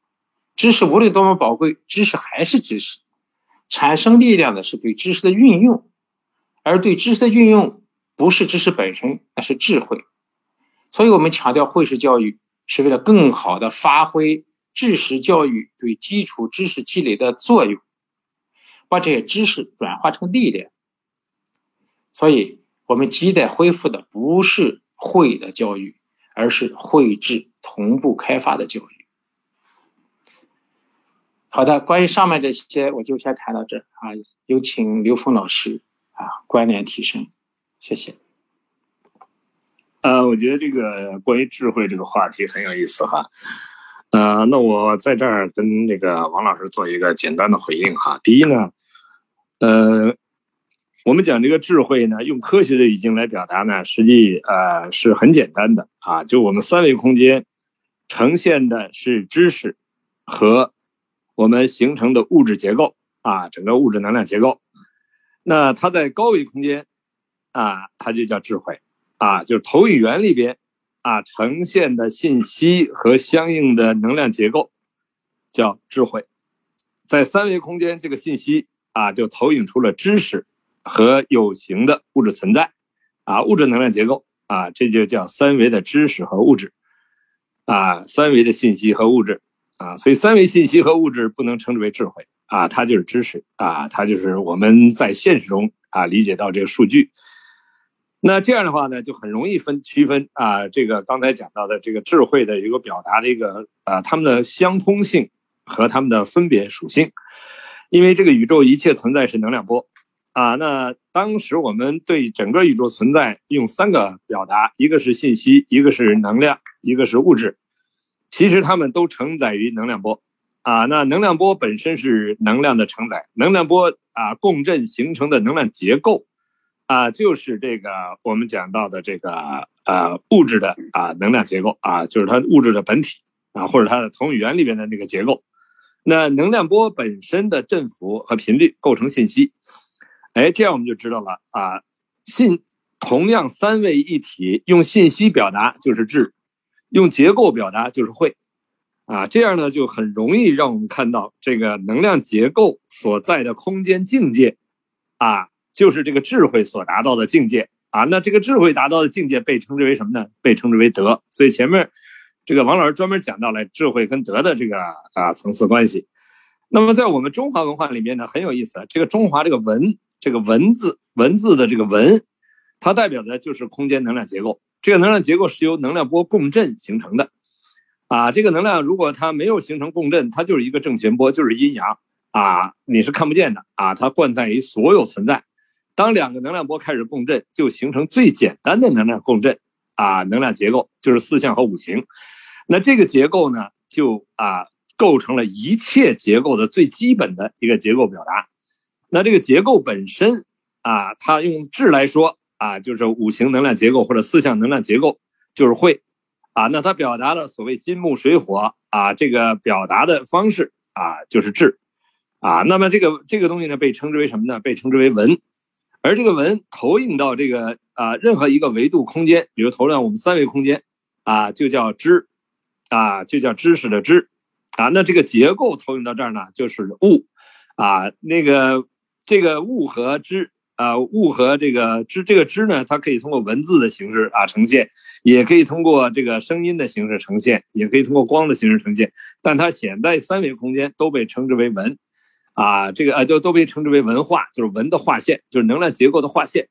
知识无论多么宝贵，知识还是知识。产生力量的是对知识的运用，而对知识的运用不是知识本身，那是智慧。所以我们强调会识教育，是为了更好的发挥知识教育对基础知识积累的作用，把这些知识转化成力量。所以，我们亟待恢复的不是会的教育，而是会智同步开发的教育。好的，关于上面这些，我就先谈到这啊。有请刘峰老师啊，关联提升，谢谢。呃，我觉得这个关于智慧这个话题很有意思哈。呃，那我在这儿跟那个王老师做一个简单的回应哈。第一呢，呃，我们讲这个智慧呢，用科学的语境来表达呢，实际呃是很简单的啊。就我们三维空间呈现的是知识和。我们形成的物质结构啊，整个物质能量结构，那它在高维空间啊，它就叫智慧啊，就是投影源里边啊呈现的信息和相应的能量结构叫智慧，在三维空间这个信息啊就投影出了知识和有形的物质存在啊，物质能量结构啊，这就叫三维的知识和物质啊，三维的信息和物质。啊，所以三维信息和物质不能称之为智慧啊，它就是知识啊，它就是我们在现实中啊理解到这个数据。那这样的话呢，就很容易分区分啊，这个刚才讲到的这个智慧的一个表达的一个啊，它们的相通性和它们的分别属性。因为这个宇宙一切存在是能量波啊，那当时我们对整个宇宙存在用三个表达，一个是信息，一个是能量，一个是物质。其实它们都承载于能量波，啊，那能量波本身是能量的承载，能量波啊共振形成的能量结构，啊，就是这个我们讲到的这个啊物质的啊能量结构啊，就是它物质的本体啊，或者它的同语源里边的那个结构。那能量波本身的振幅和频率构成信息，哎，这样我们就知道了啊，信同样三位一体，用信息表达就是质。用结构表达就是会，啊，这样呢就很容易让我们看到这个能量结构所在的空间境界，啊，就是这个智慧所达到的境界啊。那这个智慧达到的境界被称之为什么呢？被称之为德。所以前面这个王老师专门讲到了智慧跟德的这个啊层次关系。那么在我们中华文化里面呢很有意思，这个中华这个文这个文字文字的这个文，它代表的就是空间能量结构。这个能量结构是由能量波共振形成的，啊，这个能量如果它没有形成共振，它就是一个正弦波，就是阴阳，啊，你是看不见的，啊，它贯穿于所有存在。当两个能量波开始共振，就形成最简单的能量共振，啊，能量结构就是四象和五行。那这个结构呢，就啊，构成了一切结构的最基本的一个结构表达。那这个结构本身，啊，它用质来说。啊，就是五行能量结构或者四象能量结构，就是会，啊，那它表达了所谓金木水火啊，这个表达的方式啊，就是智，啊，那么这个这个东西呢，被称之为什么呢？被称之为文，而这个文投影到这个啊任何一个维度空间，比如投到我们三维空间，啊，就叫知，啊，就叫知识的知，啊，那这个结构投影到这儿呢，就是物，啊，那个这个物和知。啊，物和这个知，这个知呢，它可以通过文字的形式啊呈现，也可以通过这个声音的形式呈现，也可以通过光的形式呈现。但它显在三维空间都被称之为文，啊，这个啊都都被称之为文化，就是文的划线，就是能量结构的划线，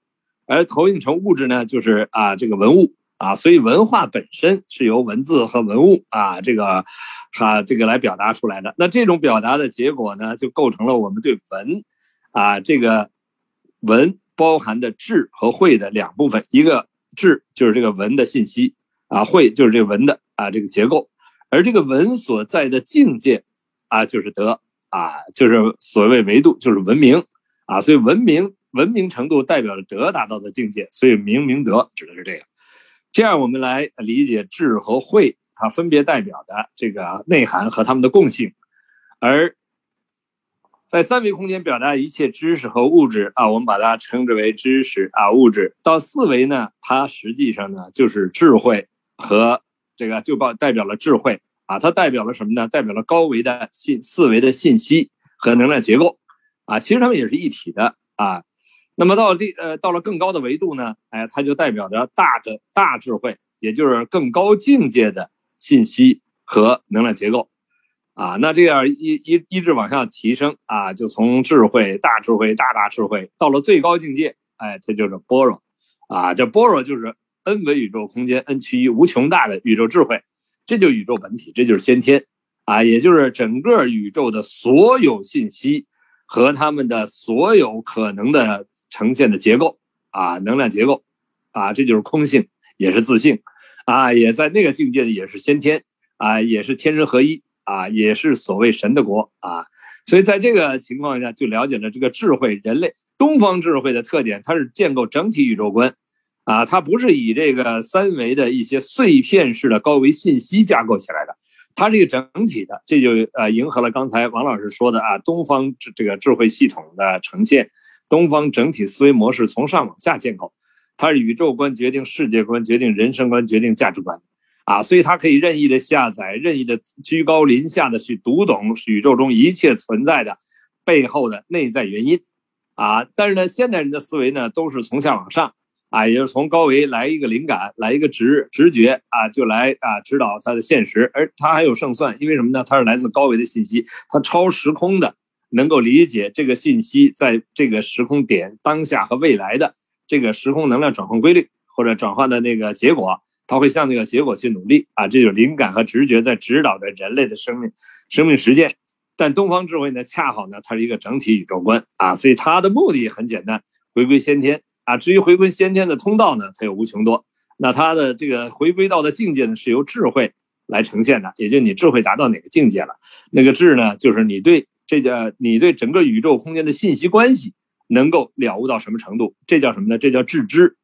而投影成物质呢，就是啊这个文物啊，所以文化本身是由文字和文物啊这个哈这个来表达出来的。那这种表达的结果呢，就构成了我们对文啊这个文包含的智和慧的两部分，一个智就是这个文的信息啊，慧就是这个文的啊这个结构，而这个文所在的境界啊就是德。啊，就是所谓维度，就是文明啊，所以文明文明程度代表了德达到的境界，所以明明德指的是这个。这样我们来理解智和慧，它分别代表的这个内涵和它们的共性。而在三维空间表达一切知识和物质啊，我们把它称之为知识啊物质。到四维呢，它实际上呢就是智慧和这个就报代表了智慧。啊，它代表了什么呢？代表了高维的信四维的信息和能量结构，啊，其实它们也是一体的啊。那么到了这呃到了更高的维度呢，哎，它就代表着大的大智慧，也就是更高境界的信息和能量结构，啊，那这样一一一直往上提升啊，就从智慧大智慧大大智慧到了最高境界，哎，它就是般若，啊，这般若就是 n 维宇宙空间 n 趋于无穷大的宇宙智慧。这就宇宙本体，这就是先天，啊，也就是整个宇宙的所有信息和它们的所有可能的呈现的结构，啊，能量结构，啊，这就是空性，也是自性，啊，也在那个境界的也是先天，啊，也是天人合一，啊，也是所谓神的国，啊，所以在这个情况下就了解了这个智慧，人类东方智慧的特点，它是建构整体宇宙观。啊，它不是以这个三维的一些碎片式的高维信息架构起来的，它是一个整体的，这就呃迎合了刚才王老师说的啊，东方这这个智慧系统的呈现，东方整体思维模式从上往下建构，它是宇宙观决定世界观，决定人生观，决定价值观，啊，所以它可以任意的下载，任意的居高临下的去读懂宇宙中一切存在的背后的内在原因，啊，但是呢，现代人的思维呢都是从下往上。啊，也就是从高维来一个灵感，来一个直直觉啊，就来啊指导他的现实，而他还有胜算，因为什么呢？他是来自高维的信息，他超时空的，能够理解这个信息在这个时空点当下和未来的这个时空能量转换规律或者转换的那个结果，他会向那个结果去努力啊，这就是灵感和直觉在指导着人类的生命生命实践。但东方智慧呢，恰好呢，它是一个整体宇宙观啊，所以它的目的很简单，回归先天。啊，至于回归先天的通道呢，它有无穷多。那它的这个回归到的境界呢，是由智慧来呈现的，也就你智慧达到哪个境界了。那个智呢，就是你对这叫你对整个宇宙空间的信息关系能够了悟到什么程度，这叫什么呢？这叫智知。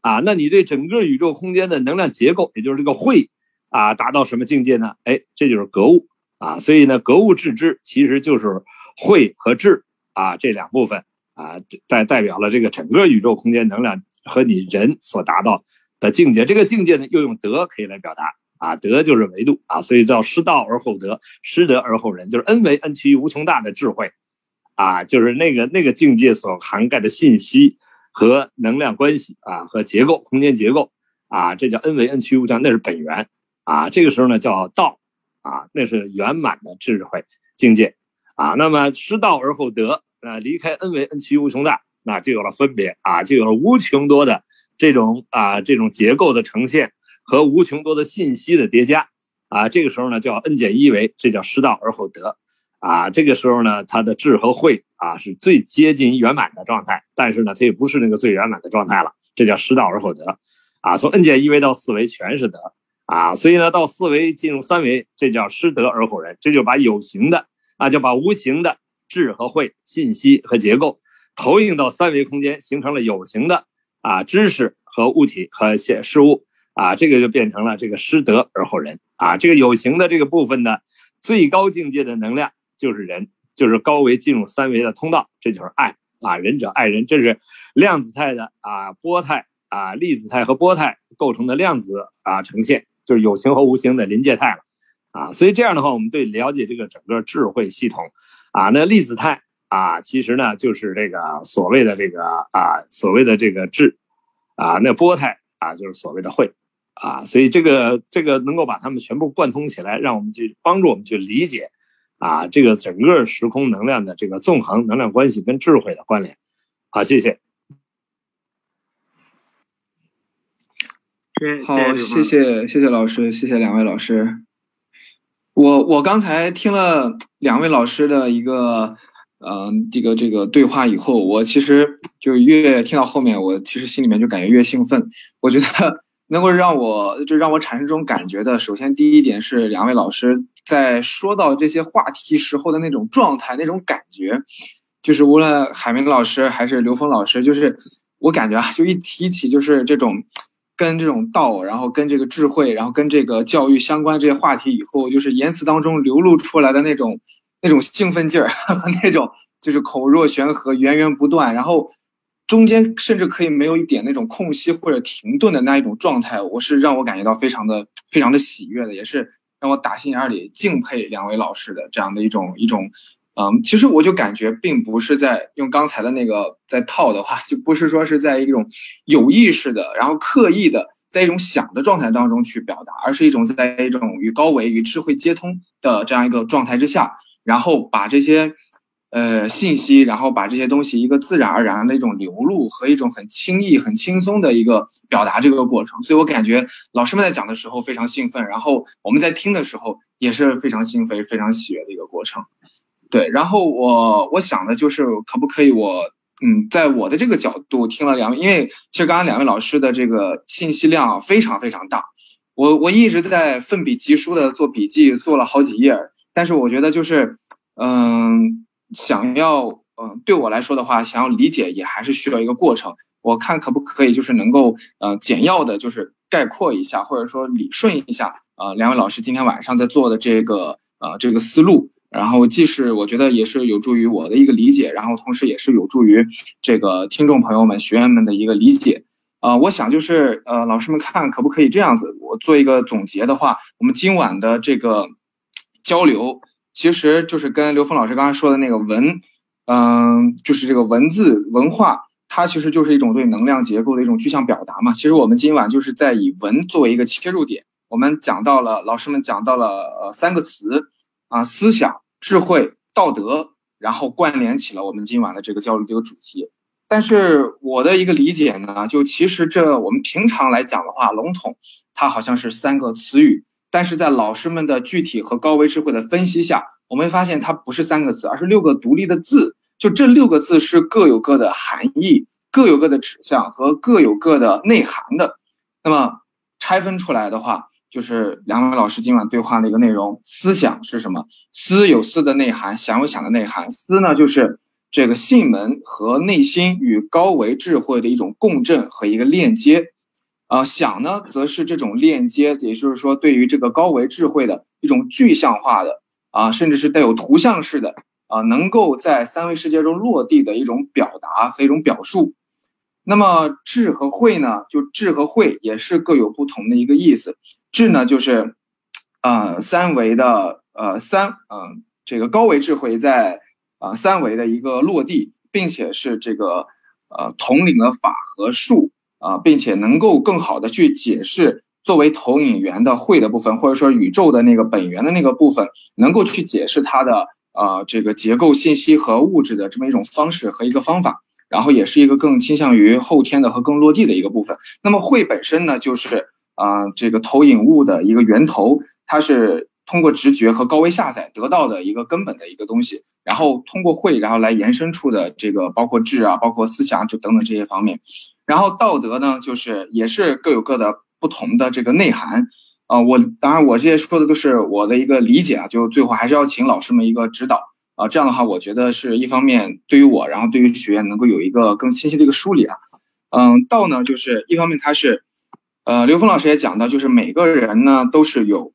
啊，那你对整个宇宙空间的能量结构，也就是这个慧啊，达到什么境界呢？哎，这就是格物啊。所以呢，格物致知其实就是慧和智啊这两部分。啊，代代表了这个整个宇宙空间能量和你人所达到的境界。这个境界呢，又用德可以来表达啊，德就是维度啊，所以叫失道而后德，失德而后仁，就是恩为恩其无穷大的智慧啊，就是那个那个境界所涵盖的信息和能量关系啊，和结构空间结构啊，这叫 n 为 n 趋无穷，那是本源啊。这个时候呢，叫道啊，那是圆满的智慧境界啊。那么失道而后德。那离开 n 为 n 趋无穷大，那就有了分别啊，就有了无穷多的这种啊这种结构的呈现和无穷多的信息的叠加啊。这个时候呢，叫 n 减一维，这叫失道而后得啊。这个时候呢，它的智和慧啊是最接近圆满的状态，但是呢，它也不是那个最圆满的状态了，这叫失道而后得啊。从 n 减一维到四维全是德啊，所以呢，到四维进入三维，这叫失德而后仁，这就把有形的啊，就把无形的。智和慧信息和结构投影到三维空间，形成了有形的啊知识和物体和现事物啊，这个就变成了这个失德而后仁啊。这个有形的这个部分的最高境界的能量就是人，就是高维进入三维的通道，这就是爱啊。仁者爱人，这是量子态的啊波态啊粒子态和波态构成的量子啊呈现，就是有形和无形的临界态了啊。所以这样的话，我们对了解这个整个智慧系统。啊，那粒子态啊，其实呢就是这个所谓的这个啊，所谓的这个智，啊，那波态啊就是所谓的慧，啊，所以这个这个能够把它们全部贯通起来，让我们去帮助我们去理解啊，这个整个时空能量的这个纵横能量关系跟智慧的关联。好，谢谢。好，谢谢谢谢老师，谢谢两位老师。我我刚才听了两位老师的一个，嗯，这个这个对话以后，我其实就越听到后面，我其实心里面就感觉越兴奋。我觉得 能够让我就让我产生这种感觉的，首先第一点是两位老师在说到这些话题时候的那种状态、那种感觉，就是无论海明老师还是刘峰老师，就是我感觉啊，就一提起就是这种。跟这种道，然后跟这个智慧，然后跟这个教育相关这些话题，以后就是言辞当中流露出来的那种那种兴奋劲儿 和那种就是口若悬河、源源不断，然后中间甚至可以没有一点那种空隙或者停顿的那一种状态，我是让我感觉到非常的非常的喜悦的，也是让我打心眼里敬佩两位老师的这样的一种一种。嗯，其实我就感觉并不是在用刚才的那个在套的话，就不是说是在一种有意识的，然后刻意的在一种想的状态当中去表达，而是一种在一种与高维与智慧接通的这样一个状态之下，然后把这些呃信息，然后把这些东西一个自然而然的一种流露和一种很轻易、很轻松的一个表达这个过程。所以我感觉老师们在讲的时候非常兴奋，然后我们在听的时候也是非常兴奋、非常喜悦的一个过程。对，然后我我想的就是，可不可以我嗯，在我的这个角度听了两位，因为其实刚刚两位老师的这个信息量非常非常大，我我一直在奋笔疾书的做笔记，做了好几页，但是我觉得就是嗯，想要嗯对我来说的话，想要理解也还是需要一个过程。我看可不可以就是能够呃简要的，就是概括一下，或者说理顺一下呃两位老师今天晚上在做的这个呃这个思路。然后，既是我觉得也是有助于我的一个理解，然后同时也是有助于这个听众朋友们、学员们的一个理解。呃，我想就是呃，老师们看可不可以这样子？我做一个总结的话，我们今晚的这个交流，其实就是跟刘峰老师刚才说的那个文，嗯，就是这个文字文化，它其实就是一种对能量结构的一种具象表达嘛。其实我们今晚就是在以文作为一个切入点，我们讲到了，老师们讲到了呃三个词。啊，思想、智慧、道德，然后关联起了我们今晚的这个交流这个主题。但是我的一个理解呢，就其实这我们平常来讲的话，笼统它好像是三个词语，但是在老师们的具体和高维智慧的分析下，我们会发现它不是三个词，而是六个独立的字。就这六个字是各有各的含义，各有各的指向和各有各的内涵的。那么拆分出来的话。就是两位老师今晚对话的一个内容，思想是什么？思有思的内涵，想有想的内涵。思呢，就是这个信门和内心与高维智慧的一种共振和一个链接。啊，想呢，则是这种链接，也就是说，对于这个高维智慧的一种具象化的啊，甚至是带有图像式的啊，能够在三维世界中落地的一种表达和一种表述。那么智和慧呢？就智和慧也是各有不同的一个意思。智呢，就是，呃，三维的，呃，三，嗯，这个高维智慧在，啊，三维的一个落地，并且是这个，呃，统领了法和术，啊，并且能够更好的去解释作为投影源的会的部分，或者说宇宙的那个本源的那个部分，能够去解释它的，呃，这个结构信息和物质的这么一种方式和一个方法。然后也是一个更倾向于后天的和更落地的一个部分。那么会本身呢，就是啊这个投影物的一个源头，它是通过直觉和高维下载得到的一个根本的一个东西。然后通过会，然后来延伸出的这个包括智啊，包括思想就等等这些方面。然后道德呢，就是也是各有各的不同的这个内涵。啊，我当然我这些说的都是我的一个理解啊，就最后还是要请老师们一个指导。啊，这样的话，我觉得是一方面对于我，然后对于学员能够有一个更清晰的一个梳理啊。嗯，道呢，就是一方面它是，呃，刘峰老师也讲到，就是每个人呢都是有，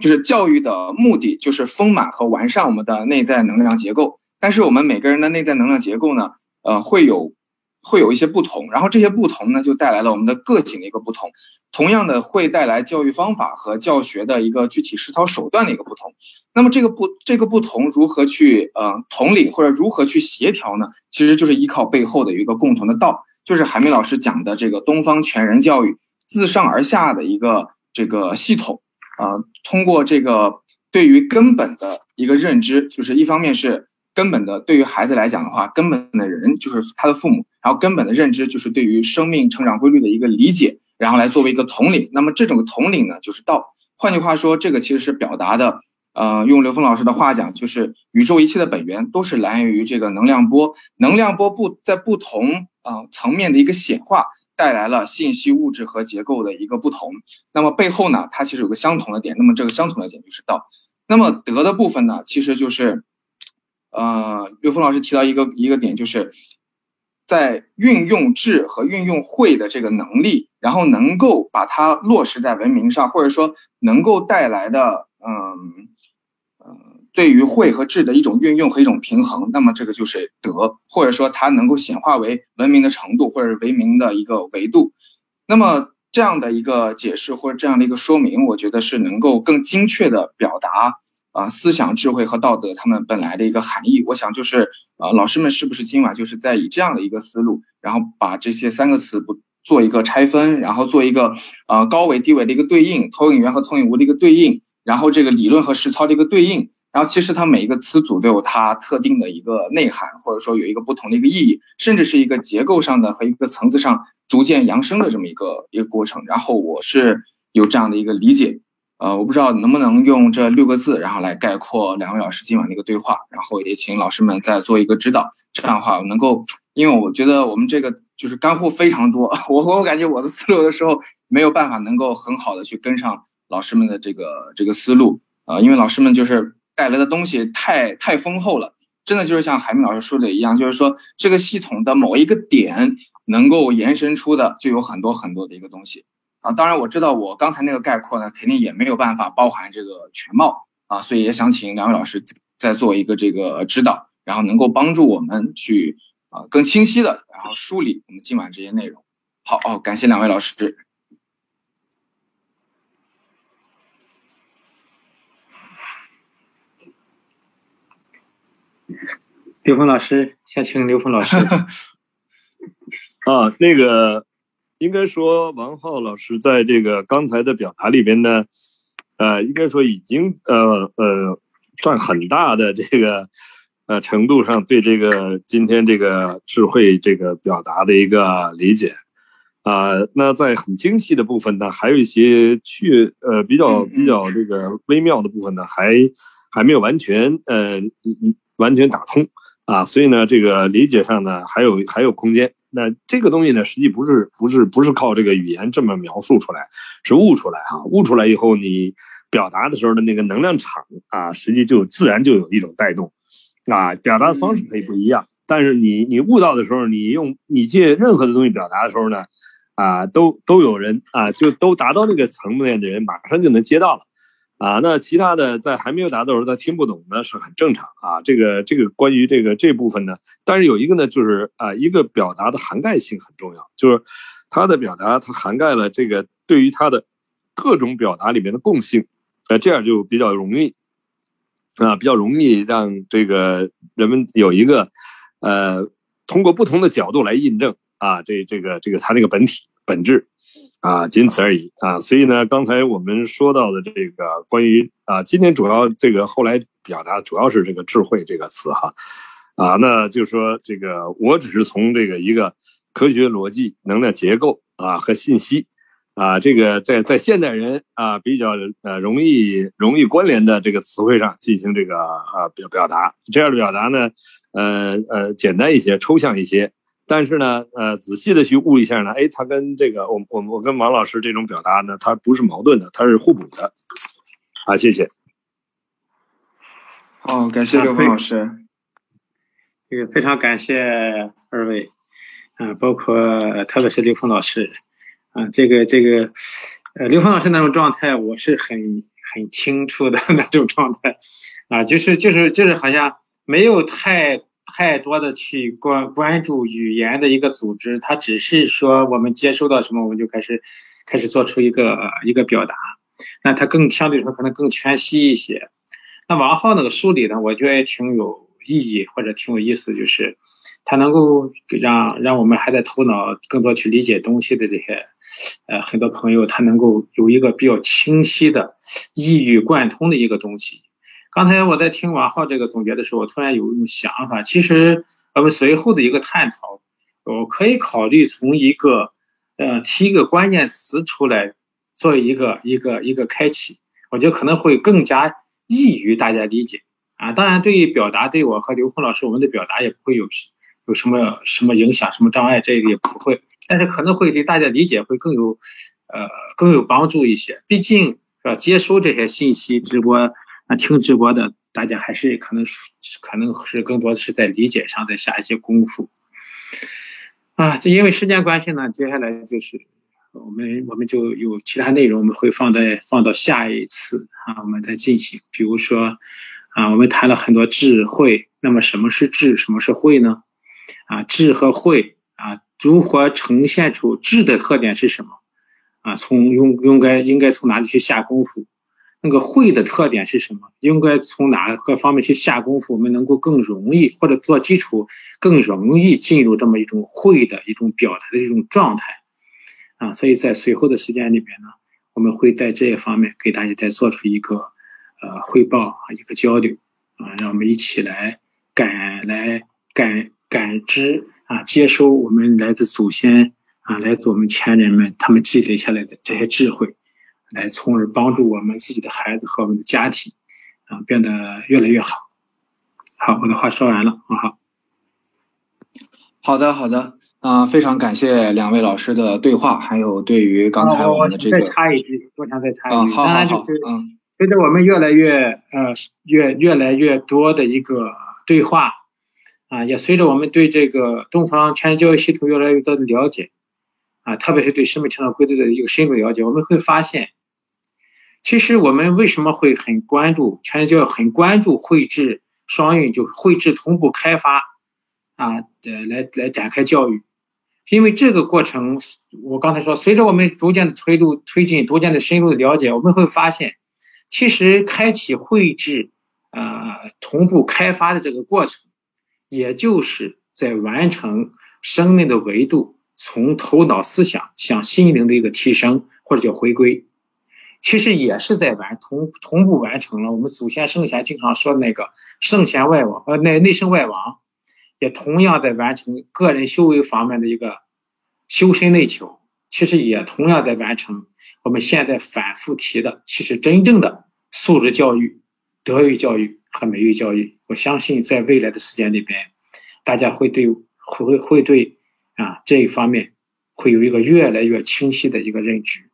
就是教育的目的就是丰满和完善我们的内在能量结构，但是我们每个人的内在能量结构呢，呃，会有。会有一些不同，然后这些不同呢，就带来了我们的个性的一个不同，同样的会带来教育方法和教学的一个具体实操手段的一个不同。那么这个不这个不同如何去呃统领或者如何去协调呢？其实就是依靠背后的一个共同的道，就是海明老师讲的这个东方全人教育，自上而下的一个这个系统，啊，通过这个对于根本的。一个认知，就是一方面是根本的，对于孩子来讲的话，根本的人就是他的父母，然后根本的认知就是对于生命成长规律的一个理解，然后来作为一个统领。那么这种统领呢，就是道。换句话说，这个其实是表达的，呃，用刘峰老师的话讲，就是宇宙一切的本源都是来源于这个能量波，能量波不在不同啊层面的一个显化。带来了信息、物质和结构的一个不同，那么背后呢，它其实有个相同的点，那么这个相同的点就是道。那么德的部分呢，其实就是，呃，刘峰老师提到一个一个点，就是在运用智和运用慧的这个能力，然后能够把它落实在文明上，或者说能够带来的，嗯。对于慧和智的一种运用和一种平衡，那么这个就是德，或者说它能够显化为文明的程度，或者是文明的一个维度。那么这样的一个解释或者这样的一个说明，我觉得是能够更精确的表达啊思想智慧和道德它们本来的一个含义。我想就是呃老师们是不是今晚就是在以这样的一个思路，然后把这些三个词不做一个拆分，然后做一个呃高维低维的一个对应，投影源和投影物的一个对应，然后这个理论和实操的一个对应。然后其实它每一个词组都有它特定的一个内涵，或者说有一个不同的一个意义，甚至是一个结构上的和一个层次上逐渐扬升的这么一个一个过程。然后我是有这样的一个理解，呃，我不知道能不能用这六个字，然后来概括两位老师今晚的一个对话。然后也请老师们再做一个指导，这样的话能够，因为我觉得我们这个就是干货非常多，我我感觉我的思路的时候没有办法能够很好的去跟上老师们的这个这个思路啊，因为老师们就是。带来的东西太太丰厚了，真的就是像海明老师说的一样，就是说这个系统的某一个点能够延伸出的就有很多很多的一个东西啊。当然我知道我刚才那个概括呢，肯定也没有办法包含这个全貌啊，所以也想请两位老师再做一个这个指导，然后能够帮助我们去啊更清晰的然后梳理我们今晚这些内容。好哦，感谢两位老师。刘峰老师，先请刘峰老师。啊，那个应该说王浩老师在这个刚才的表达里边呢，呃，应该说已经呃呃占很大的这个呃程度上对这个今天这个智慧这个表达的一个理解啊。那在很精细的部分呢，还有一些去呃比较比较这个微妙的部分呢，还还没有完全呃完全打通。啊，所以呢，这个理解上呢，还有还有空间。那这个东西呢，实际不是不是不是靠这个语言这么描述出来，是悟出来哈。悟出来以后，你表达的时候的那个能量场啊，实际就自然就有一种带动。啊，表达的方式可以不一样，但是你你悟到的时候，你用你借任何的东西表达的时候呢，啊，都都有人啊，就都达到那个层面的人，马上就能接到了。啊，那其他的在还没有达到时候，他听不懂呢，是很正常啊。这个这个关于这个这部分呢，但是有一个呢，就是啊，一个表达的涵盖性很重要，就是他的表达，它涵盖了这个对于他的各种表达里面的共性，呃，这样就比较容易啊，比较容易让这个人们有一个呃，通过不同的角度来印证啊，这这个这个他那个本体本质。啊，仅此而已啊！所以呢，刚才我们说到的这个关于啊，今天主要这个后来表达主要是这个智慧这个词哈，啊，那就说这个我只是从这个一个科学逻辑、能量结构啊和信息啊，这个在在现代人啊比较呃容易容易关联的这个词汇上进行这个啊表表达，这样的表达呢，呃呃简单一些，抽象一些。但是呢，呃，仔细的去悟一下呢，哎，它跟这个我我我跟王老师这种表达呢，它不是矛盾的，它是互补的。啊，谢谢。哦，感谢刘峰老师。这个非常感谢二位，嗯，包括特别是刘峰老师，啊，这个这个，呃，刘峰老师那种状态，我是很很清楚的 那种状态，啊，就是就是就是好像没有太。太多的去关关注语言的一个组织，它只是说我们接收到什么，我们就开始开始做出一个一个表达。那它更相对说可能更全息一些。那王浩那个书里呢，我觉得也挺有意义或者挺有意思，就是它能够让让我们还在头脑更多去理解东西的这些呃很多朋友，他能够有一个比较清晰的一语贯通的一个东西。刚才我在听王浩这个总结的时候，我突然有一种想法，其实我们随后的一个探讨，我可以考虑从一个，呃，提一个关键词出来，做一个一个一个开启，我觉得可能会更加易于大家理解啊。当然，对于表达，对我和刘峰老师，我们的表达也不会有有什么什么影响、什么障碍，这个也不会，但是可能会对大家理解会更有，呃，更有帮助一些。毕竟，是吧？接收这些信息，直播。听直播的大家还是可能可能是更多的是在理解上再下一些功夫啊。这因为时间关系呢，接下来就是我们我们就有其他内容，我们会放在放到下一次啊，我们再进行。比如说啊，我们谈了很多智慧，那么什么是智，什么是慧呢？啊，智和慧啊，如何呈现出智的特点是什么？啊，从用应该应该从哪里去下功夫？那个会的特点是什么？应该从哪个方面去下功夫？我们能够更容易或者做基础，更容易进入这么一种会的一种表达的一种状态啊！所以在随后的时间里面呢，我们会在这一方面给大家再做出一个呃汇报啊，一个交流啊，让我们一起来感来感感知啊，接收我们来自祖先啊，来自我们前人们他们积累下来的这些智慧。来，从而帮助我们自己的孩子和我们的家庭，啊，变得越来越好。好，我的话说完了，很好。好的，好的，啊，非常感谢两位老师的对话，还有对于刚才我们的这个。再插一句，我想再插一句。好好好。嗯。随着我们越来越呃越越来越多的一个对话，啊，也随着我们对这个东方全教育系统越来越多的了解，啊，特别是对生命成长规律的一个深入了解，我们会发现。其实我们为什么会很关注全人教育，很关注绘制双运，就是绘制同步开发啊，呃，来来展开教育，因为这个过程，我刚才说，随着我们逐渐的推入推进，逐渐的深入的了解，我们会发现，其实开启绘制啊同步开发的这个过程，也就是在完成生命的维度从头脑思想向心灵的一个提升，或者叫回归。其实也是在完同同步完成了我们祖先圣贤经常说那个圣贤外王呃内内圣外王，也同样在完成个人修为方面的一个修身内求。其实也同样在完成我们现在反复提的，其实真正的素质教育、德育教育和美育教育。我相信在未来的时间里边，大家会对会会对啊这一方面会有一个越来越清晰的一个认知。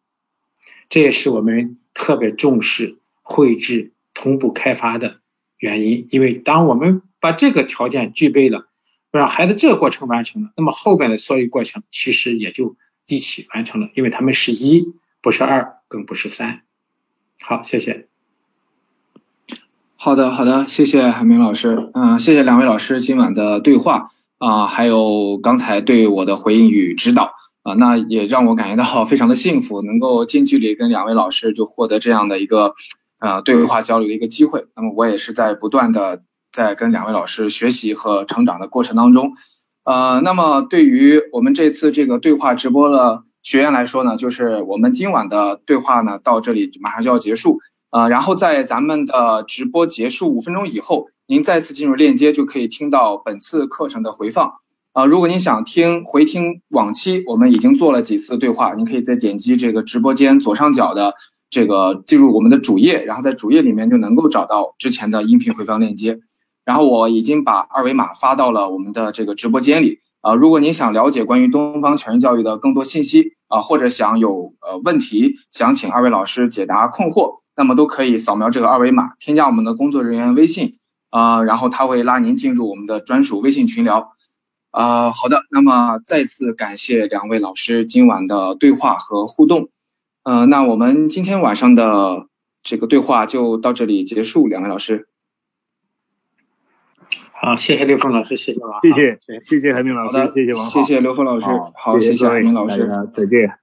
这也是我们特别重视绘制同步开发的原因，因为当我们把这个条件具备了，让孩子这个过程完成了，那么后边的所有过程其实也就一起完成了，因为他们是一，不是二，更不是三。好，谢谢。好的，好的，谢谢海明老师，嗯，谢谢两位老师今晚的对话啊，还有刚才对我的回应与指导。啊，那也让我感觉到 非常的幸福，能够近距离跟两位老师就获得这样的一个，呃，对话交流的一个机会。那么我也是在不断的在跟两位老师学习和成长的过程当中，呃，那么对于我们这次这个对话直播的学员来说呢，就是我们今晚的对话呢到这里马上就要结束，呃，然后在咱们的直播结束五分钟以后，您再次进入链接就可以听到本次课程的回放。啊，如果您想听回听往期，我们已经做了几次对话，您可以再点击这个直播间左上角的这个进入我们的主页，然后在主页里面就能够找到之前的音频回放链接。然后我已经把二维码发到了我们的这个直播间里。啊，如果您想了解关于东方全人教育的更多信息啊，或者想有呃问题想请二位老师解答困惑，那么都可以扫描这个二维码，添加我们的工作人员微信啊，然后他会拉您进入我们的专属微信群聊。啊，好的，那么再次感谢两位老师今晚的对话和互动，呃，那我们今天晚上的这个对话就到这里结束，两位老师。好，谢谢刘峰老师，谢谢王，谢谢，谢谢海明老师，谢谢王，谢谢刘峰老师，好，谢谢海明老师，再见。